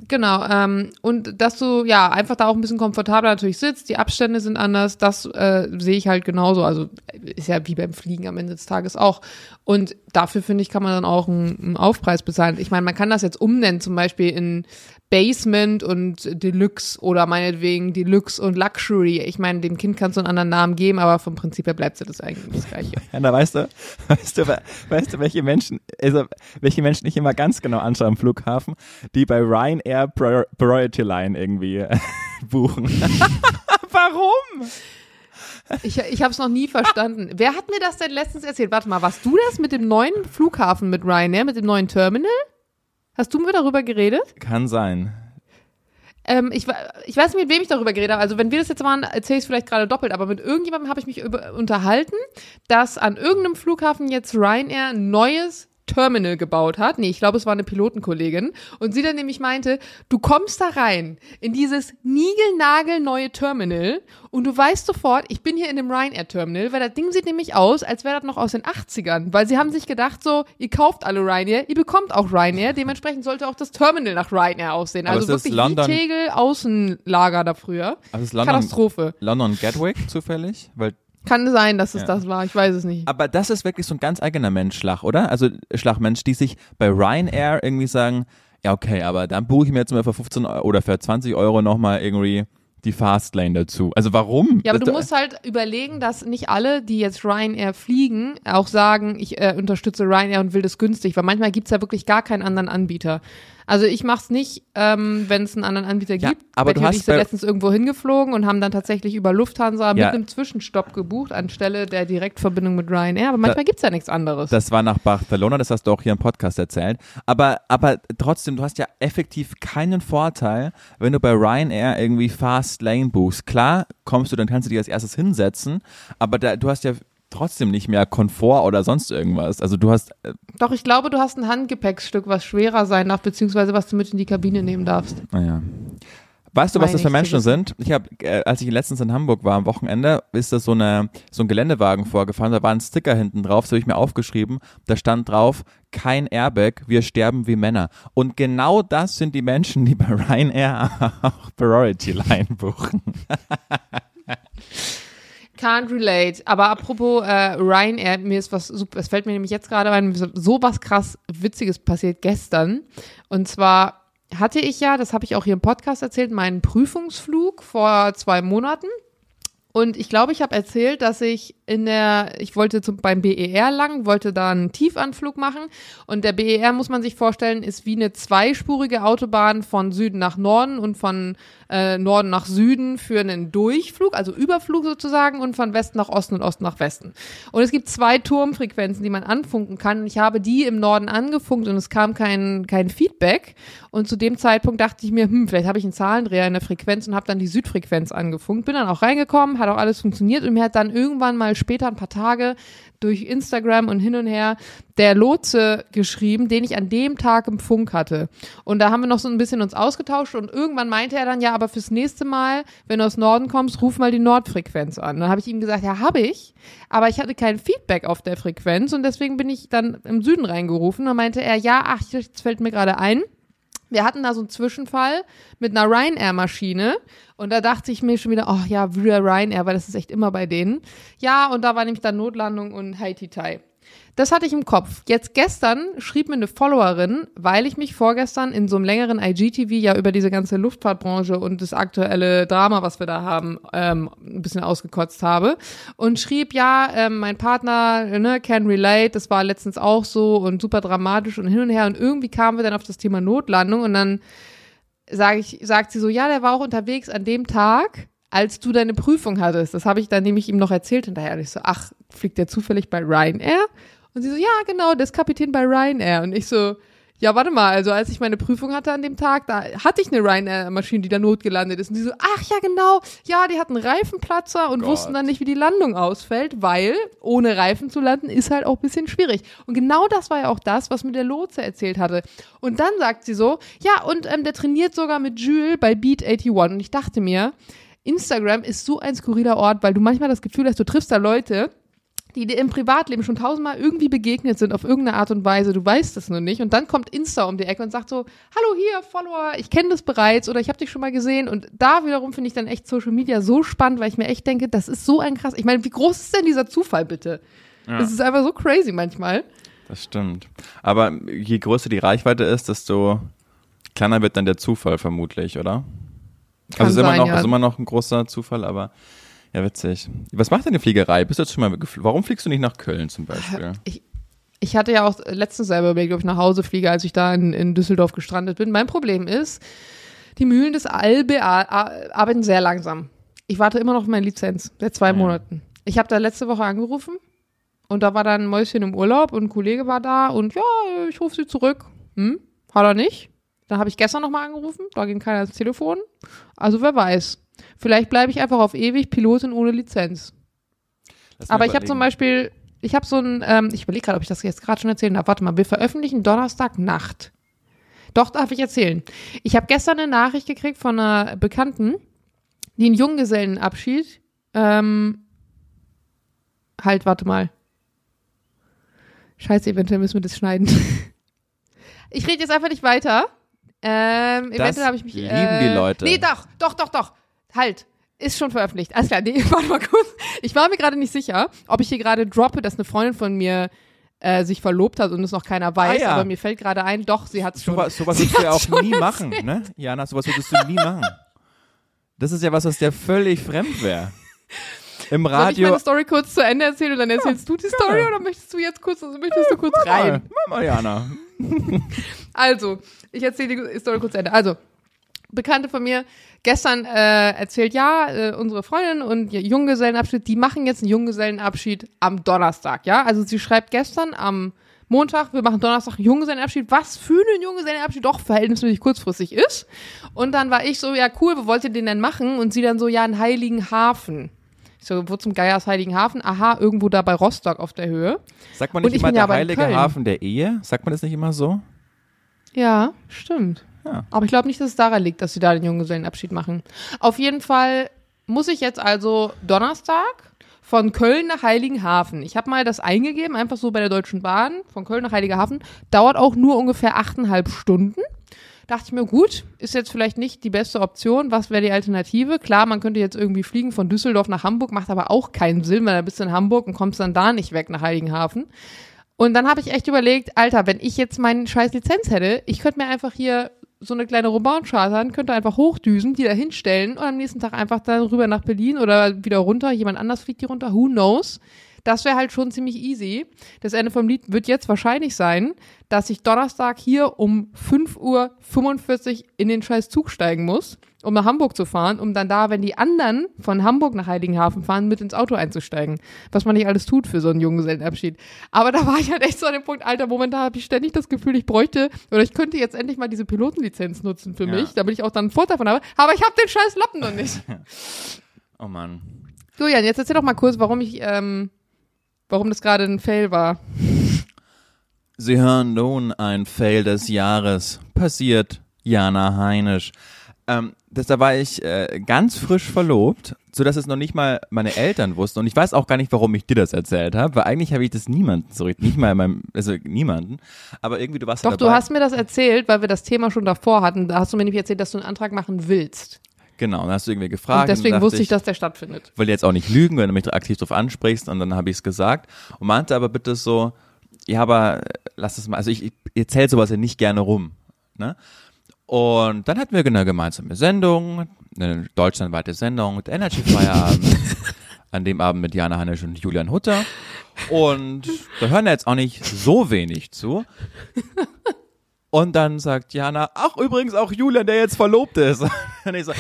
Genau, ähm, und dass du ja einfach da auch ein bisschen komfortabler natürlich sitzt, die Abstände sind anders, das äh, sehe ich halt genauso. Also ist ja wie beim Fliegen am Ende des Tages auch. Und dafür finde ich, kann man dann auch einen, einen Aufpreis bezahlen. Ich meine, man kann das jetzt umnennen, zum Beispiel in Basement und Deluxe oder meinetwegen Deluxe und Luxury. Ich meine, dem Kind kannst du einen anderen Namen geben, aber vom Prinzip her bleibt es das eigentlich das Gleiche. *laughs* Ja, da weißt du, *laughs* weißt du, weißt du, welche Menschen, also welche Menschen ich immer ganz genau anschaue am Flughafen, die bei Ryanair Prior- Priority Line irgendwie äh, *laughs* buchen. Warum? Ich, ich habe es noch nie verstanden. Wer hat mir das denn letztens erzählt? Warte mal, warst du das mit dem neuen Flughafen mit Ryanair, mit dem neuen Terminal? Hast du mir darüber geredet? Kann sein. Ähm, ich, ich weiß nicht, mit wem ich darüber geredet habe. Also wenn wir das jetzt waren, erzähle ich es vielleicht gerade doppelt, aber mit irgendjemandem habe ich mich über, unterhalten, dass an irgendeinem Flughafen jetzt Ryanair ein neues Terminal gebaut hat. Nee, ich glaube, es war eine Pilotenkollegin. Und sie dann nämlich meinte, du kommst da rein in dieses niegelnagelneue Terminal und du weißt sofort, ich bin hier in dem Ryanair-Terminal, weil das Ding sieht nämlich aus, als wäre das noch aus den 80ern. Weil sie haben sich gedacht so, ihr kauft alle Ryanair, ihr bekommt auch Ryanair, dementsprechend sollte auch das Terminal nach Ryanair aussehen. Aber also wirklich London- wie Tegel Außenlager da früher. Also ist London, Katastrophe. London Gatwick zufällig? Weil Kann sein, dass es Ja. das war. Ich weiß es nicht. Aber das ist wirklich so ein ganz eigener Menschschlag, oder? Also Schlagmensch, die sich bei Ryanair irgendwie sagen, ja okay, aber dann buche ich mir jetzt mal für 15 Euro oder für 20 Euro nochmal irgendwie die Fastlane dazu. Also warum? Ja, aber du musst halt überlegen, dass nicht alle, die jetzt Ryanair fliegen, auch sagen, ich äh, unterstütze Ryanair und will das günstig, weil manchmal gibt's ja wirklich gar keinen anderen Anbieter. Also ich mach's nicht, ähm, wenn es einen anderen Anbieter Ja, gibt. aber Betty du und hast ich sind letztens irgendwo hingeflogen und haben dann tatsächlich über Lufthansa mit Ja. einem Zwischenstopp gebucht, anstelle der Direktverbindung mit Ryanair. Aber manchmal gibt's ja nichts anderes. Das war nach Barcelona, das hast du auch hier im Podcast erzählt. Aber, aber trotzdem, du hast ja effektiv keinen Vorteil, wenn du bei Ryanair irgendwie Fast Lane buchst. Klar, kommst du, dann kannst du dich als erstes hinsetzen, aber da, du hast ja trotzdem nicht mehr Komfort oder sonst irgendwas. Also du hast, äh, Doch, ich glaube, du hast ein Handgepäckstück, was schwerer sein darf, beziehungsweise was du mit in die Kabine nehmen darfst. naja. Weißt du, was Meine das für Menschen sind? Ich habe, äh, als ich letztens in Hamburg war am Wochenende, ist da so eine so ein Geländewagen vorgefahren. Da war ein Sticker hinten drauf, das habe ich mir aufgeschrieben. Da stand drauf: Kein Airbag, wir sterben wie Männer. Und genau das sind die Menschen, die bei Ryanair *laughs* auch Priority Line buchen. *laughs* Can't relate. Aber apropos äh, Ryanair, mir ist was super, es fällt mir nämlich jetzt gerade ein, so was krass Witziges passiert gestern. Und zwar hatte ich ja, das habe ich auch hier im Podcast erzählt, meinen Prüfungsflug vor zwei Monaten. Und ich glaube, ich habe erzählt, dass ich in der, ich wollte zum, beim BER lang, wollte da einen Tiefanflug machen. Und der BER, muss man sich vorstellen, ist wie eine zweispurige Autobahn von Süden nach Norden und von äh, Norden nach Süden für einen Durchflug, also Überflug sozusagen, und von Westen nach Osten und Osten nach Westen. Und es gibt zwei Turmfrequenzen, die man anfunken kann. Und ich habe die im Norden angefunkt und es kam kein, kein Feedback. Und zu dem Zeitpunkt dachte ich mir, hm, vielleicht habe ich einen Zahlendreher in der Frequenz und habe dann die Südfrequenz angefunkt. Bin dann auch reingekommen, hat auch alles funktioniert und mir hat dann irgendwann mal später, ein paar Tage, durch Instagram und hin und her der Lotse geschrieben, den ich an dem Tag im Funk hatte. Und da haben wir noch so ein bisschen uns ausgetauscht und irgendwann meinte er dann, ja, aber fürs nächste Mal, wenn du aus Norden kommst, ruf mal die Nordfrequenz an. Dann habe ich ihm gesagt, ja, habe ich, aber ich hatte kein Feedback auf der Frequenz und deswegen bin ich dann im Süden reingerufen. Dann meinte er, ja, ach, jetzt fällt mir gerade ein, wir hatten da so einen Zwischenfall mit einer Ryanair-Maschine und da dachte ich mir schon wieder, oh ja, wieder Ryanair, weil das ist echt immer bei denen. Ja, und da war nämlich dann Notlandung und Haiti Tai. Das hatte ich im Kopf. Jetzt gestern schrieb mir eine Followerin, weil ich mich vorgestern in so einem längeren IGTV ja über diese ganze Luftfahrtbranche und das aktuelle Drama, was wir da haben, ähm, ein bisschen ausgekotzt habe und schrieb, ja, ähm, mein Partner ne, can relate, das war letztens auch so und super dramatisch und hin und her und irgendwie kamen wir dann auf das Thema Notlandung und dann sag ich, sagt sie so, ja, der war auch unterwegs an dem Tag, als du deine Prüfung hattest. Das habe ich dann nämlich ihm noch erzählt hinterher. Und ich so, ach, fliegt der zufällig bei Ryanair? Und sie so, ja, genau, der ist Kapitän bei Ryanair. Und ich so, Ja, warte mal, also als ich meine Prüfung hatte an dem Tag, da hatte ich eine Ryanair-Maschine, die da notgelandet ist. Und die so, ach ja, genau, ja, die hatten Reifenplatzer und Gott. wussten dann nicht, wie die Landung ausfällt, weil ohne Reifen zu landen ist halt auch ein bisschen schwierig. Und genau das war ja auch das, was mir der Lotse erzählt hatte. Und dann sagt sie so, ja, und ähm, der trainiert sogar mit Jules bei Beat 81. Und ich dachte mir, Instagram ist so ein skurriler Ort, weil du manchmal das Gefühl hast, du triffst da Leute, die dir im Privatleben schon tausendmal irgendwie begegnet sind auf irgendeine Art und Weise, du weißt es nur nicht und dann kommt Insta um die Ecke und sagt so, hallo hier, Follower, ich kenne das bereits oder ich habe dich schon mal gesehen und da wiederum finde ich dann echt Social Media so spannend, weil ich mir echt denke, das ist so ein krass, ich meine, wie groß ist denn dieser Zufall bitte? Ja. Das ist einfach so crazy manchmal. Das stimmt. Aber je größer die Reichweite ist, desto kleiner wird dann der Zufall vermutlich, oder? Kann also ist immer sein, noch, ja. ist immer noch ein großer Zufall, aber ja, witzig. Was macht deine Fliegerei? Bist du jetzt schon mal Warum fliegst du nicht nach Köln zum Beispiel? Ich, ich hatte ja auch letztens selber überlegt, ob ich nach Hause fliege, als ich da in, in Düsseldorf gestrandet bin. Mein Problem ist, die Mühlen des Albe arbeiten sehr langsam. Ich warte immer noch auf meine Lizenz, seit zwei Monaten. Ich habe da letzte Woche angerufen und da war dann ein Mäuschen im Urlaub und ein Kollege war da und ja, ich rufe sie zurück. Hm? Hat er nicht. Dann habe ich gestern nochmal angerufen, da ging keiner ans Telefon. Also wer weiß. Vielleicht bleibe ich einfach auf ewig Pilotin ohne Lizenz. Lass Aber ich habe zum. Beispiel, ich habe so ein, ähm, ich überlege gerade, ob ich das jetzt gerade schon erzählen darf. Warte mal, wir veröffentlichen Donnerstag Nacht. Doch, darf ich erzählen. Ich habe gestern eine Nachricht gekriegt von einer Bekannten, die einen Junggesellenabschied, ähm, halt, warte mal. Scheiße, eventuell müssen wir das schneiden. *laughs* ich rede jetzt einfach nicht weiter. Ähm, eventuell habe ich mich. lieben äh, die Leute. Nee, doch, doch, doch, doch. Halt. Ist schon veröffentlicht. Alles klar, nee, *laughs* warte mal kurz. Ich war mir gerade nicht sicher, ob ich hier gerade droppe, dass eine Freundin von mir äh, sich verlobt hat und es noch keiner weiß, Ah, ja. aber mir fällt gerade ein, doch, sie hat es schon. Sowas Sie würdest du ja auch nie *laughs* machen, ne? Jana, sowas würdest du nie machen. Das ist ja was, was dir völlig fremd wäre. Im Soll ich Radio. meine Story kurz zu Ende erzählen und dann erzählst du die Story oder möchtest du jetzt kurz, also möchtest du kurz rein? Mach mal, Jana. *laughs* Also, ich erzähle die Story kurz zu Ende. Also, Bekannte von mir gestern äh, erzählt, ja, äh, unsere Freundin und ihr Junggesellenabschied, die machen jetzt einen Junggesellenabschied am Donnerstag, ja? Also sie schreibt gestern am Montag, wir machen Donnerstag einen Junggesellenabschied, was für einen Junggesellenabschied doch verhältnismäßig kurzfristig ist. Und dann war ich so, ja cool, wo wollt ihr den denn machen? Und sie dann so, ja, in Heiligenhafen. Ich so, wo zum Geier ist Heiligenhafen? Aha, irgendwo da bei Rostock auf der Höhe. Sagt man nicht ich immer ja der in heilige. Hafen der Ehe? Sagt man das nicht immer so? Ja, stimmt. Aber ich glaube nicht, dass es daran liegt, dass sie da den Junggesellenabschied machen. Auf jeden Fall muss ich jetzt also Donnerstag von Köln nach Heiligenhafen. Ich habe mal das eingegeben, einfach so bei der Deutschen Bahn, von Köln nach Heiligenhafen. Dauert auch nur ungefähr achteinhalb Stunden. Dachte ich mir, gut, ist jetzt vielleicht nicht die beste Option. Was wäre die Alternative? Klar, man könnte jetzt irgendwie fliegen von Düsseldorf nach Hamburg, macht aber auch keinen Sinn, weil da bist du in Hamburg und kommst dann da nicht weg nach Heiligenhafen. Und dann habe ich echt überlegt, Alter, wenn ich jetzt meine scheiß Lizenz hätte, ich könnte mir einfach hier so eine kleine Roman chartern, könnte einfach hochdüsen, die da hinstellen und am nächsten Tag einfach dann rüber nach Berlin oder wieder runter, jemand anders fliegt die runter, who knows. Das wäre halt schon ziemlich easy. Das Ende vom Lied wird jetzt wahrscheinlich sein, dass ich Donnerstag hier um 5.45 Uhr in den scheiß Zug steigen muss, um nach Hamburg zu fahren, um dann da, wenn die anderen von Hamburg nach Heiligenhafen fahren, mit ins Auto einzusteigen. Was man nicht alles tut für so einen Junggesellenabschied. Aber da war ich halt echt so an dem Punkt, Alter, momentan habe ich ständig das Gefühl, ich bräuchte, oder ich könnte jetzt endlich mal diese Pilotenlizenz nutzen für Ja. mich, damit ich auch dann einen Vorteil davon habe. Aber ich habe den scheiß Lappen noch nicht. *laughs* Oh Mann. Julian, jetzt erzähl doch mal kurz, warum ich, ähm, warum das gerade ein Fail war. Sie hören nun ein Fail des Jahres. Passiert Jana Heinisch. Ähm, das, da war ich äh, ganz frisch verlobt, so dass es noch nicht mal meine Eltern wussten. Und ich weiß auch gar nicht, warum ich dir das erzählt habe, weil eigentlich habe ich das niemanden so richtig, nicht mal meinem, also niemanden. Aber irgendwie du warst ja Doch, dabei. du hast mir das erzählt, weil wir das Thema schon davor hatten. Da hast du mir nämlich erzählt, dass du einen Antrag machen willst. Genau, dann hast du irgendwie gefragt. Und deswegen dann wusste ich, dass der stattfindet. will jetzt auch nicht lügen, wenn du mich aktiv drauf ansprichst und dann habe ich es gesagt und meinte aber bitte so, ja, aber äh, lass es mal, also ich, ich erzähle sowas ja nicht gerne rum, ne? Und dann hatten wir eine gemeinsame Sendung, eine deutschlandweite Sendung mit Energy Feierabend, *laughs* an dem Abend mit Jana Hannisch und Julian Hutter und da hören ja jetzt auch nicht so wenig zu. Und dann sagt Jana, ach übrigens auch Julian, der jetzt verlobt ist. *laughs* Und ich so,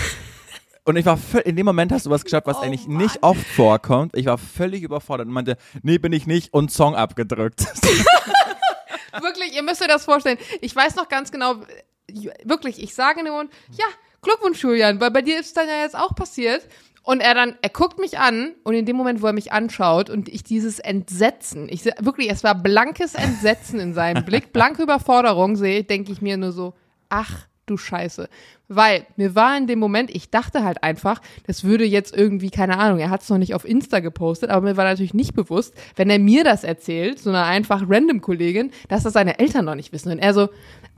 und ich war völ- in dem Moment hast du was geschafft, was Oh eigentlich nicht oft vorkommt. Ich war völlig überfordert und meinte, nee, bin ich nicht und Song abgedrückt. *laughs* wirklich, ihr müsst euch das vorstellen. Ich weiß noch ganz genau, wirklich, ich sage nur, ja, Glückwunsch, Julian, weil bei dir ist dann ja jetzt auch passiert. Und er dann, er guckt mich an und in dem Moment, wo er mich anschaut und ich dieses Entsetzen, ich wirklich, es war blankes Entsetzen in seinem Blick, *laughs* blanke Überforderung sehe, denke ich mir nur so, ach du Scheiße. Weil mir war in dem Moment, ich dachte halt einfach, das würde jetzt irgendwie, keine Ahnung, er hat es noch nicht auf Insta gepostet, aber mir war natürlich nicht bewusst, wenn er mir das erzählt, so einer einfach random Kollegin, dass das seine Eltern noch nicht wissen. Und er so,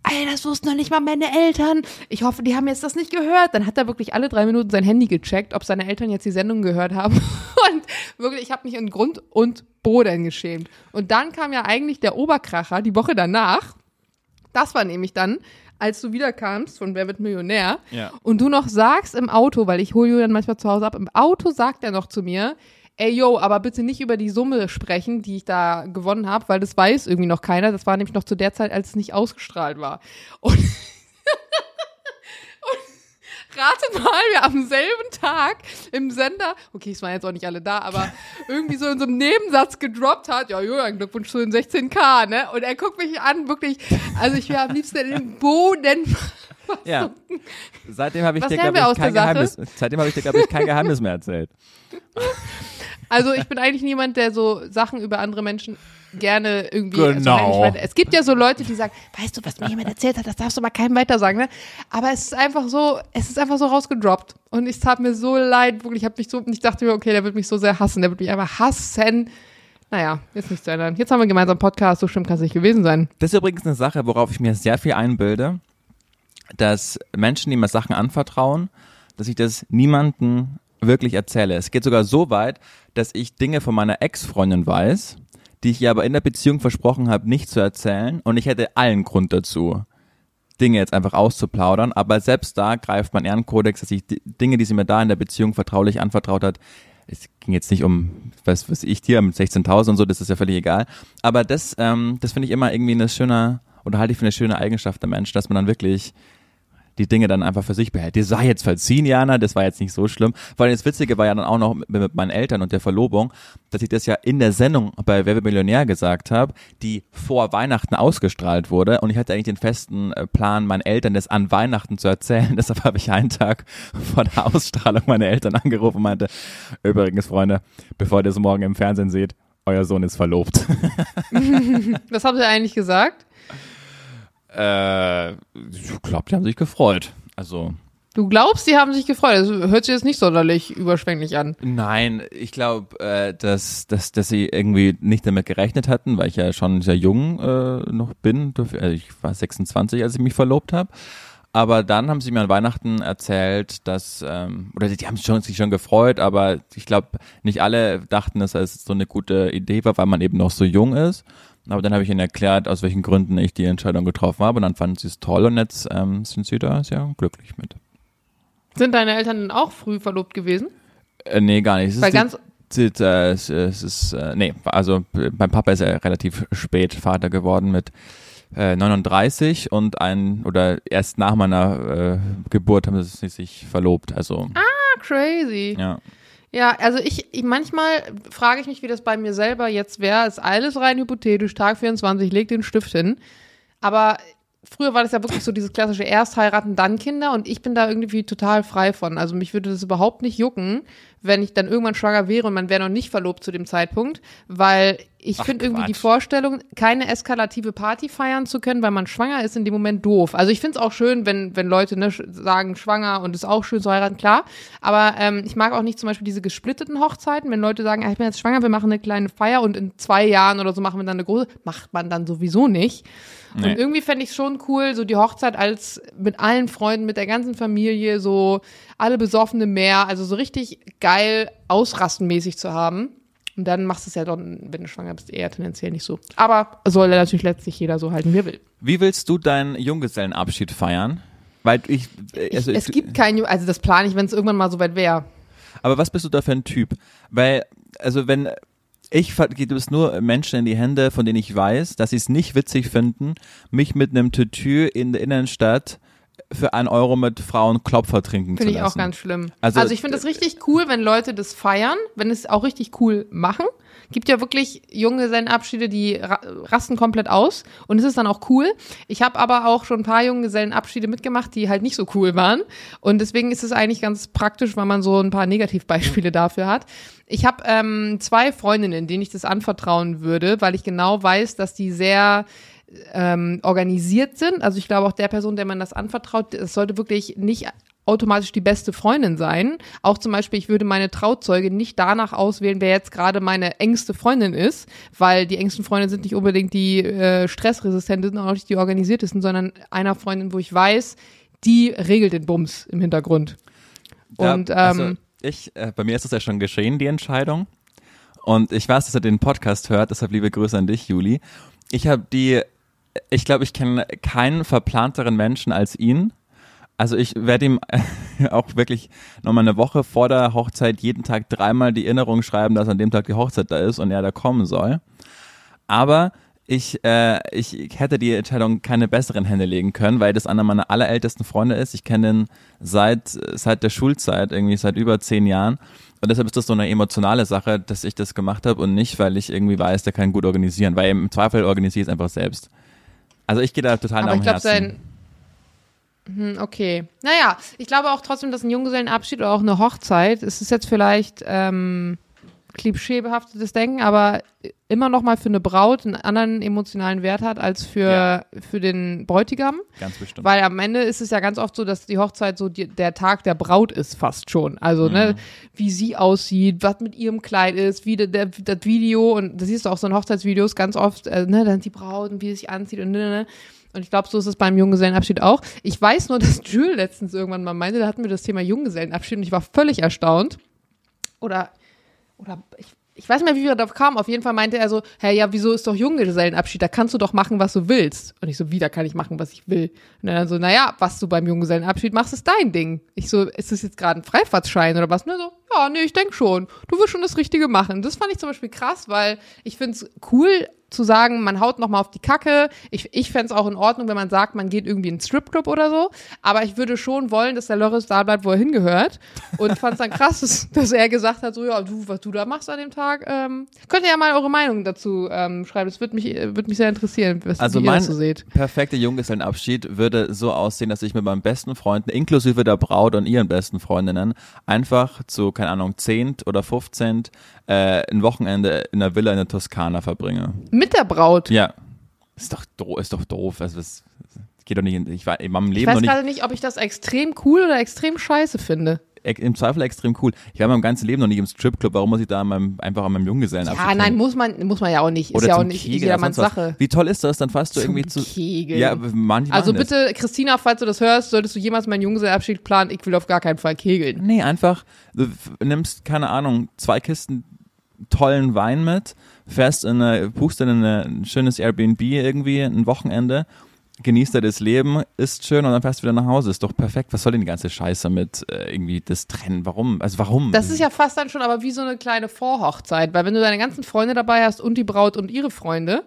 ey, das wussten noch nicht mal meine Eltern. Ich hoffe, die haben jetzt das nicht gehört. Dann hat er wirklich alle drei Minuten sein Handy gecheckt, ob seine Eltern jetzt die Sendung gehört haben. *laughs* Und wirklich, ich habe mich in Grund und Boden geschämt. Und dann kam ja eigentlich der Oberkracher die Woche danach. Das war nämlich dann, als du wiederkamst von Wer wird Millionär Ja. und du noch sagst im Auto, weil ich hole Julian manchmal zu Hause ab, im Auto sagt er noch zu mir, ey yo, aber bitte nicht über die Summe sprechen, die ich da gewonnen habe, weil das weiß irgendwie noch keiner. Das war nämlich noch zu der Zeit, als es nicht ausgestrahlt war. Und, *laughs* und rate mal, wir am selben Tag im Sender, okay, es waren jetzt auch nicht alle da, aber irgendwie so in so einem Nebensatz gedroppt hat, ja Julian, Glückwunsch zu den 16k, ne? Und er guckt mich an, wirklich, also ich wäre am liebsten in den Boden *laughs* Ja. Seitdem habe ich wir ich, kein der Sache? Geheimnis, seitdem habe ich dir, glaube ich, kein Geheimnis mehr erzählt. *laughs* Also ich bin eigentlich niemand, der so Sachen über andere Menschen gerne irgendwie. Genau. Also heimlich weiter- es gibt ja so Leute, die sagen, weißt du, was mir jemand erzählt hat, das darfst du mal keinem weiter sagen, ne? Aber es ist einfach so, es ist einfach so rausgedroppt. Und es tat mir so leid, wirklich, ich habe mich so, ich dachte mir, okay, der wird mich so sehr hassen, der wird mich einfach hassen. Naja, jetzt nicht zu ändern. Jetzt haben wir gemeinsam einen Podcast, so schlimm kann es nicht gewesen sein. Das ist übrigens eine Sache, worauf ich mir sehr viel einbilde, dass Menschen, die mir Sachen anvertrauen, dass ich das niemandem wirklich erzähle. Es geht sogar so weit, dass ich Dinge von meiner Ex-Freundin weiß, die ich ihr aber in der Beziehung versprochen habe, nicht zu erzählen. Und ich hätte allen Grund dazu, Dinge jetzt einfach auszuplaudern. Aber selbst da greift mein Ehrenkodex, dass ich die Dinge, die sie mir da in der Beziehung vertraulich anvertraut hat, es ging jetzt nicht um, was weiß ich dir, mit 16.000 und so, das ist ja völlig egal. Aber das, ähm, das finde ich immer irgendwie eine schöne, oder halte ich für eine schöne Eigenschaft der Menschen, dass man dann wirklich die Dinge dann einfach für sich behält. Die sei jetzt verziehen, Jana, das war jetzt nicht so schlimm. Weil das Witzige war ja dann auch noch mit, mit meinen Eltern und der Verlobung, dass ich das ja in der Sendung bei Wer Millionär gesagt habe, die vor Weihnachten ausgestrahlt wurde und ich hatte eigentlich den festen äh, Plan, meinen Eltern das an Weihnachten zu erzählen. *laughs* Deshalb habe ich einen Tag vor der Ausstrahlung meine Eltern angerufen und meinte, übrigens, Freunde, bevor ihr das morgen im Fernsehen seht, euer Sohn ist verlobt. *laughs* *laughs* Was haben sie eigentlich gesagt? Äh, ich glaube, die haben sich gefreut. Also Du glaubst, die haben sich gefreut. Das hört sich jetzt nicht sonderlich überschwänglich an. Nein, ich glaube, äh, dass, dass, dass sie irgendwie nicht damit gerechnet hatten, weil ich ja schon sehr jung äh, noch bin. Also ich war 26, als ich mich verlobt habe. Aber dann haben sie mir an Weihnachten erzählt, dass, ähm, oder die haben sich schon, sich schon gefreut, aber ich glaube, nicht alle dachten, dass es so eine gute Idee war, weil man eben noch so jung ist. Aber dann habe ich ihnen erklärt, aus welchen Gründen ich die Entscheidung getroffen habe und dann fanden sie es toll und jetzt ähm, sind sie da sehr glücklich mit. Sind deine Eltern denn auch früh verlobt gewesen? Äh, nee, gar nicht. Es Weil die- ganz, die- äh, es, es ist, äh, nee, also äh, mein Papa ist ja relativ spät Vater geworden mit äh, 39 und ein, oder erst nach meiner äh, Geburt haben sie sich verlobt. Also, ah, crazy. ja. Ja, also ich, ich manchmal frage ich mich, wie das bei mir selber jetzt wäre. Ist alles rein hypothetisch, Tag 24, leg den Stift hin. Aber früher war das ja wirklich so dieses klassische erst heiraten, dann Kinder und ich bin da irgendwie total frei von. Also mich würde das überhaupt nicht jucken, wenn ich dann irgendwann schwanger wäre und man wäre noch nicht verlobt zu dem Zeitpunkt, weil ich finde irgendwie die. Vorstellung, keine eskalative Party feiern zu können, weil man schwanger ist, in dem Moment doof. Also ich finde es auch schön, wenn, wenn Leute ne, sagen, schwanger und es ist auch schön zu heiraten, klar. Aber ähm, ich mag auch nicht zum Beispiel diese gesplitteten Hochzeiten, wenn Leute sagen, ah, ich bin jetzt schwanger, wir machen eine kleine Feier und in zwei Jahren oder so machen wir dann eine große, macht man dann sowieso nicht. Nee. Und irgendwie fände ich schon cool, so die Hochzeit als mit allen Freunden, mit der ganzen Familie, so alle besoffene mehr, also so richtig geil ausrastenmäßig zu haben. Und dann machst du es ja dann, wenn du schwanger bist, eher tendenziell nicht so. Aber soll natürlich letztlich jeder so halten, wie er will. Wie willst du deinen Junggesellenabschied feiern? Weil ich, also, es gibt kein, also das plane ich, wenn es irgendwann mal so weit wäre. Aber was bist du da für ein Typ? Weil, also wenn ich gibt es nur Menschen in die Hände, von denen ich weiß, dass sie es nicht witzig finden, mich mit einem Tütü in der Innenstadt für einen Euro mit Frauen Klopfer trinken Finde zu ich lassen. auch ganz schlimm. Also- Also, ich finde das richtig cool, wenn Leute das feiern, wenn es auch richtig cool machen. Gibt ja wirklich Junggesellenabschiede, die ra rasten komplett aus und es ist dann auch cool. Ich habe aber auch schon ein paar Junggesellenabschiede mitgemacht, die halt nicht so cool waren und deswegen ist es eigentlich ganz praktisch, weil man so ein paar Negativbeispiele dafür hat. Ich habe ähm, zwei Freundinnen, denen ich das anvertrauen würde, weil ich genau weiß, dass die sehr ähm, organisiert sind. Also ich glaube auch der Person, der man das anvertraut, es sollte wirklich nicht automatisch die beste Freundin sein. Auch zum Beispiel, ich würde meine Trauzeuge nicht danach auswählen, wer jetzt gerade meine engste Freundin ist, weil die engsten Freundinnen sind nicht unbedingt die äh, stressresistenten und auch nicht die organisiertesten, sondern einer Freundin, wo ich weiß, die regelt den Bums im Hintergrund. Ja, Und ähm, also ich, äh, bei mir ist es ja schon geschehen, die Entscheidung. Und ich weiß, dass er den Podcast hört, deshalb liebe Grüße an dich, Juli. Ich habe die, ich glaube, ich kenne keinen verplanteren Menschen als ihn. Also ich werde ihm *laughs* auch wirklich nochmal eine Woche vor der Hochzeit jeden Tag dreimal die Erinnerung schreiben, dass an dem Tag die Hochzeit da ist und er da kommen soll. Aber ich, äh, ich hätte die Entscheidung keine besseren Hände legen können, weil das einer meiner allerältesten Freunde ist. Ich kenne ihn seit, seit der Schulzeit, irgendwie seit über zehn Jahren. Und deshalb ist das so eine emotionale Sache, dass ich das gemacht habe und nicht, weil ich irgendwie weiß, der kann gut organisieren, weil im Zweifel organisiere ich es einfach selbst. Also ich gehe da total aber nach dem glaube, Herzen. sein. Hm, okay. Naja, ich glaube auch trotzdem, dass ein Junggesellenabschied oder auch eine Hochzeit, es ist jetzt vielleicht ähm, klischeebehaftetes Denken, aber immer noch mal für eine Braut einen anderen emotionalen Wert hat als für, Ja. für den Bräutigam. Ganz bestimmt. Weil am Ende ist es ja ganz oft so, dass die Hochzeit so die, der Tag der Braut ist fast schon. Also, ne, wie sie aussieht, was mit ihrem Kleid ist, wie der, der, das Video und das siehst du auch so in Hochzeitsvideos ganz oft, äh, ne, dann die Braut und wie sie sich anzieht und ne, ne, ne. Und ich glaube, so ist es beim Junggesellenabschied auch. Ich weiß nur, *laughs* dass Jules letztens irgendwann mal meinte, da hatten wir das Thema Junggesellenabschied und ich war völlig erstaunt. Oder, oder ich, ich weiß nicht mehr, wie wir darauf kamen. Auf jeden Fall meinte er so, hey, ja, wieso ist doch Junggesellenabschied? Da kannst du doch machen, was du willst. Und ich so, wie, da kann ich machen, was ich will. Und er dann so, naja, was du beim Junggesellenabschied machst, ist dein Ding. Ich so, ist das jetzt gerade ein Freifahrtschein oder was? Und er so, ja, nee, ich denk schon. Du wirst schon das Richtige machen. Das fand ich zum Beispiel krass, weil ich find's cool zu sagen, man haut noch mal auf die Kacke. Ich, ich fänd's auch in Ordnung, wenn man sagt, man geht irgendwie in einen Stripclub oder so. Aber ich würde schon wollen, dass der Loris da bleibt, wo er hingehört. Und fand's dann krass, dass, dass er gesagt hat, so, ja, du, was du da machst an dem Tag, ähm, könnt ihr ja mal eure Meinung dazu ähm, schreiben. Das würde mich, würde mich sehr interessieren, was Also wie ihr mein das so seht. perfekter Junggesellenabschied würde so aussehen, dass ich mit meinen besten Freunden, inklusive der Braut und ihren besten Freundinnen, einfach zu, keine Ahnung, zehnt oder fünfzehnt äh, ein Wochenende in der Villa in der Toskana verbringe. Mit der Braut. Ja. Ist doch, doof, ist doch doof. Also, das geht doch nicht in, ich war in meinem Ich Leben weiß noch nicht, gerade nicht, ob ich das extrem cool oder extrem scheiße finde. im Zweifel extrem cool. Ich war in meinem ganzen Leben noch nicht im Stripclub. Warum muss ich da an meinem, einfach an meinem Junggesellenabschied Ja, nein, muss man, muss man ja auch nicht. Ist Oder ja auch nicht jedermanns. Sache. Wie toll ist das? Dann fährst du Zum irgendwie zu. Kegeln. Ja, manche Also machen das. bitte, Christina, falls du das hörst, solltest du jemals meinen Junggesellenabschied planen, ich will auf gar keinen Fall kegeln. Nee, einfach, du nimmst, keine Ahnung, zwei Kisten tollen Wein mit, fährst in eine, buchst in ein schönes Airbnb irgendwie ein Wochenende, genießt da das Leben, isst schön und dann fährst du wieder nach Hause. Ist doch perfekt. Was soll denn die ganze Scheiße mit äh, irgendwie das trennen? Warum? Also warum? Das ist ja fast dann schon aber wie so eine kleine Vorhochzeit, weil wenn du deine ganzen Freunde dabei hast und die Braut und ihre Freunde,